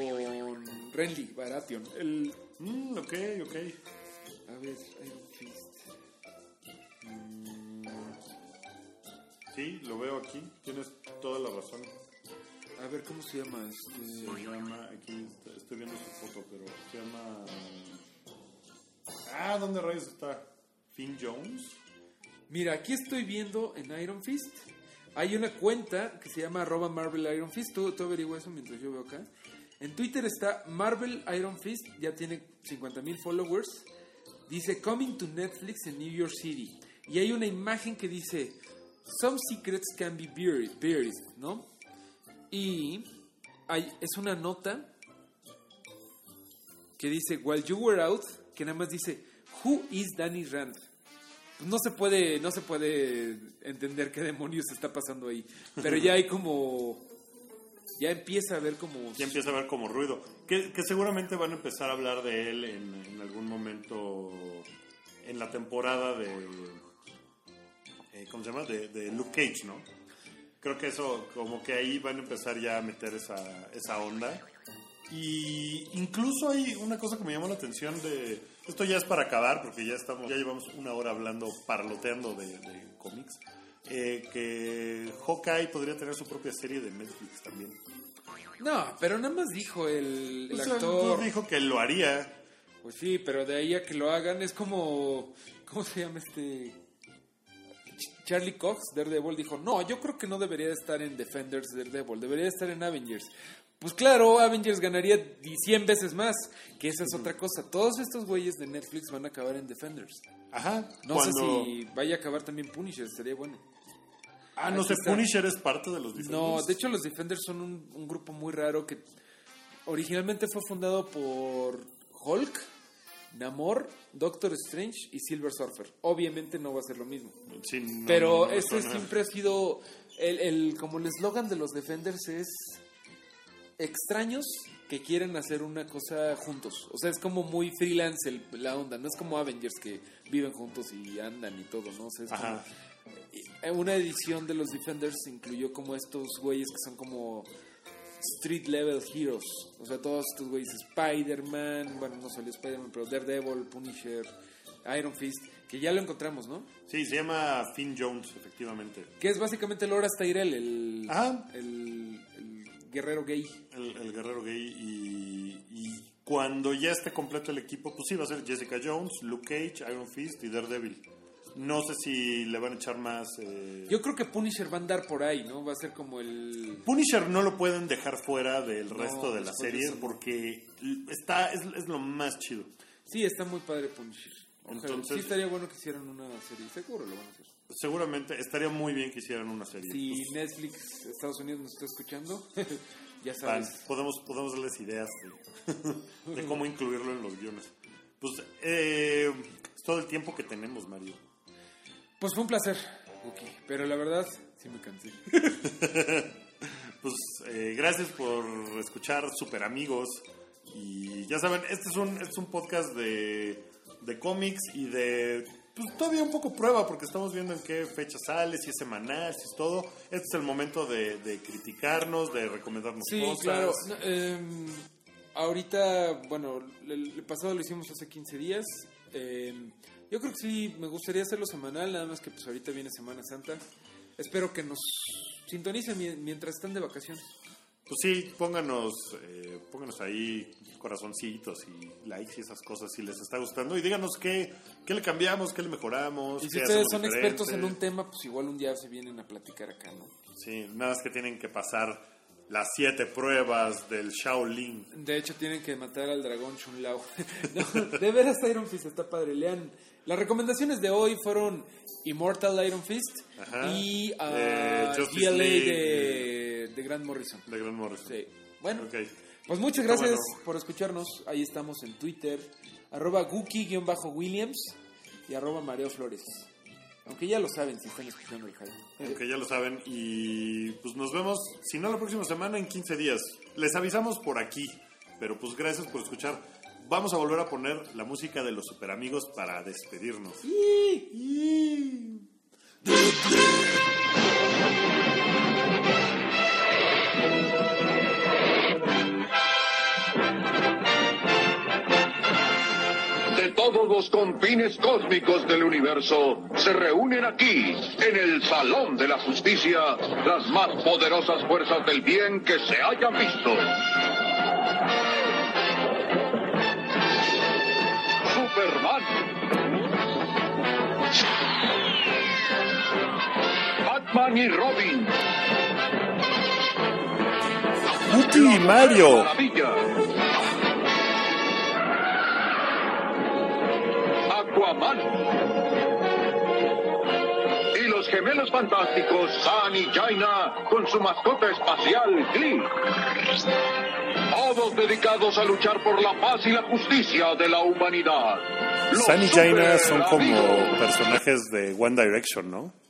Renly Baratheon. El, Mm, ok, ok. a ver, Iron Fist. Sí, lo veo aquí. Tienes toda la razón. A ver, ¿cómo se llama? Este, Se llama, aquí está- estoy viendo su foto, pero se llama... Ah, ¿dónde rayos está? Finn Jones. Mira, aquí estoy viendo en Iron Fist. Hay una cuenta que se llama arroba Marvel Iron Fist. Tú, tú averigua eso mientras yo veo acá. En Twitter está Marvel Iron Fist. Ya tiene 50 mil followers. Dice Coming to Netflix en New York City. Y hay una imagen que dice Some secrets can be buried, buried", ¿no? Y hay, es una nota que dice While you were out, que nada más dice Who is Danny Rand? No se puede, no se puede entender qué demonios está pasando ahí. Pero ya hay como. Ya empieza a ver como. Ya empieza a ver como ruido. Que, que seguramente van a empezar a hablar de él en, en algún momento en la temporada de... eh, ¿Cómo se llama? De, de Luke Cage, ¿no? Creo que eso, como que ahí van a empezar ya a meter esa, esa onda. Y incluso hay una cosa que me llamó la atención de... Esto ya es para acabar, porque ya estamos, ya llevamos una hora hablando, parloteando de, de cómics. eh, que Hawkeye podría tener su propia serie de Netflix también. No, pero nada más dijo el, el O sea, actor. dijo que lo haría. Pues sí, pero de ahí a que lo hagan es como. ¿Cómo se llama este? Ch- Charlie Cox, Daredevil, dijo: No, yo creo que no debería de estar en Defenders Daredevil, debería de estar en Avengers. Pues claro, Avengers ganaría 100 veces más, que esa es otra cosa. Todos estos güeyes de Netflix van a acabar en Defenders. Ajá. No cuando- sé si vaya a acabar también Punisher, sería bueno. Ah, no sé, está. Punisher es parte de los No, Defenders? de hecho los Defenders son un, un grupo muy raro que originalmente fue fundado por Hulk, Namor, Doctor Strange y Silver Surfer. Obviamente no va a ser lo mismo. Sí, no, Pero no, no, ese no. siempre ha sido el, el- como el eslogan de los Defenders es extraños que quieren hacer una cosa juntos. O sea, es como muy freelance el- la onda. No es como Avengers que viven juntos y andan y todo, ¿no? O sea, es como- Ajá. eh, una edición de los Defenders incluyó como estos güeyes que son como street level heroes. O sea, todos estos güeyes, Spider-Man, bueno, no salió Spider-Man, pero Daredevil, Punisher, Iron Fist, que ya lo encontramos, ¿no? Sí, se llama Finn Jones, efectivamente. Que es básicamente Loras Tyrell, el, Ajá. el guerrero gay. El, el guerrero gay. Y, y cuando ya esté completo el equipo, pues sí, va a ser Jessica Jones, Luke Cage, Iron Fist y Daredevil. No sé si le van a echar más... eh, Yo creo que Punisher va a andar por ahí, ¿no? Va a ser como el... Punisher no lo pueden dejar fuera del resto de la serie eso porque está es, es lo más chido. Sí, está muy padre Punisher. Entonces- sí estaría bueno que hicieran una serie. Seguro lo van a hacer. Seguramente estaría muy bien que hicieran una serie. Si Pues, Netflix Estados Unidos nos está escuchando, *laughs* ya sabes. podemos, podemos darles ideas de, *laughs* de cómo incluirlo en los guiones. Pues eh, es todo el tiempo que tenemos, Mario. Pues fue un placer, Wookie, pero la verdad sí me cansé. *laughs* Pues eh, gracias por escuchar Super Amigos. Y ya saben, este es un, este es un podcast de, de cómics y de pues todavía un poco prueba porque estamos viendo en qué fecha sale, si es semanal, si es todo. Este es el momento de, de criticarnos, de recomendarnos Sí, cosas. claro. No, em, ahorita, bueno, el, el pasado lo hicimos hace 15 días. Em, yo creo que sí, me gustaría hacerlo semanal, nada más que pues ahorita viene Semana Santa. Espero que nos sintonicen mi- mientras están de vacaciones. Pues sí, pónganos, eh, pónganos ahí corazoncitos y likes y esas cosas si les está gustando. Y díganos qué, qué le cambiamos, qué le mejoramos. Y si ustedes son diferente. expertos en un tema, pues igual un día se vienen a platicar acá, ¿no? Sí, nada más que tienen que pasar las siete pruebas del Shaolin. De hecho, tienen que matar al dragón Chun Lao. *laughs* No, de veras, Iron Fist está padre. Lean. Las recomendaciones de hoy fueron Immortal Iron Fist Ajá. y uh, Eh, GLA League. de, de Grant Morrison. De Gran Morrison. Sí. Bueno, Ok. pues muchas gracias bueno. por escucharnos. Ahí estamos en Twitter, arroba Guki-Williams y arroba Mareo Flores. Aunque ya lo saben si están escuchando el hype. Aunque ya lo saben. Y pues nos vemos, si no la próxima semana, en 15 días. Les avisamos por aquí. Pero pues gracias por escuchar. Vamos a volver a poner la música de los super amigos para despedirnos. Todos los confines cósmicos del universo se reúnen aquí, en el Salón de la Justicia, las más poderosas fuerzas del bien que se hayan visto. Superman. Batman y Robin. ¡Guti y Mario! Maravilla. Aquaman. Y los gemelos fantásticos San y Jaina con su mascota espacial Glee. Todos dedicados a luchar por la paz y la justicia de la humanidad. Los San y Jaina son como amigos. personajes de One Direction, ¿no?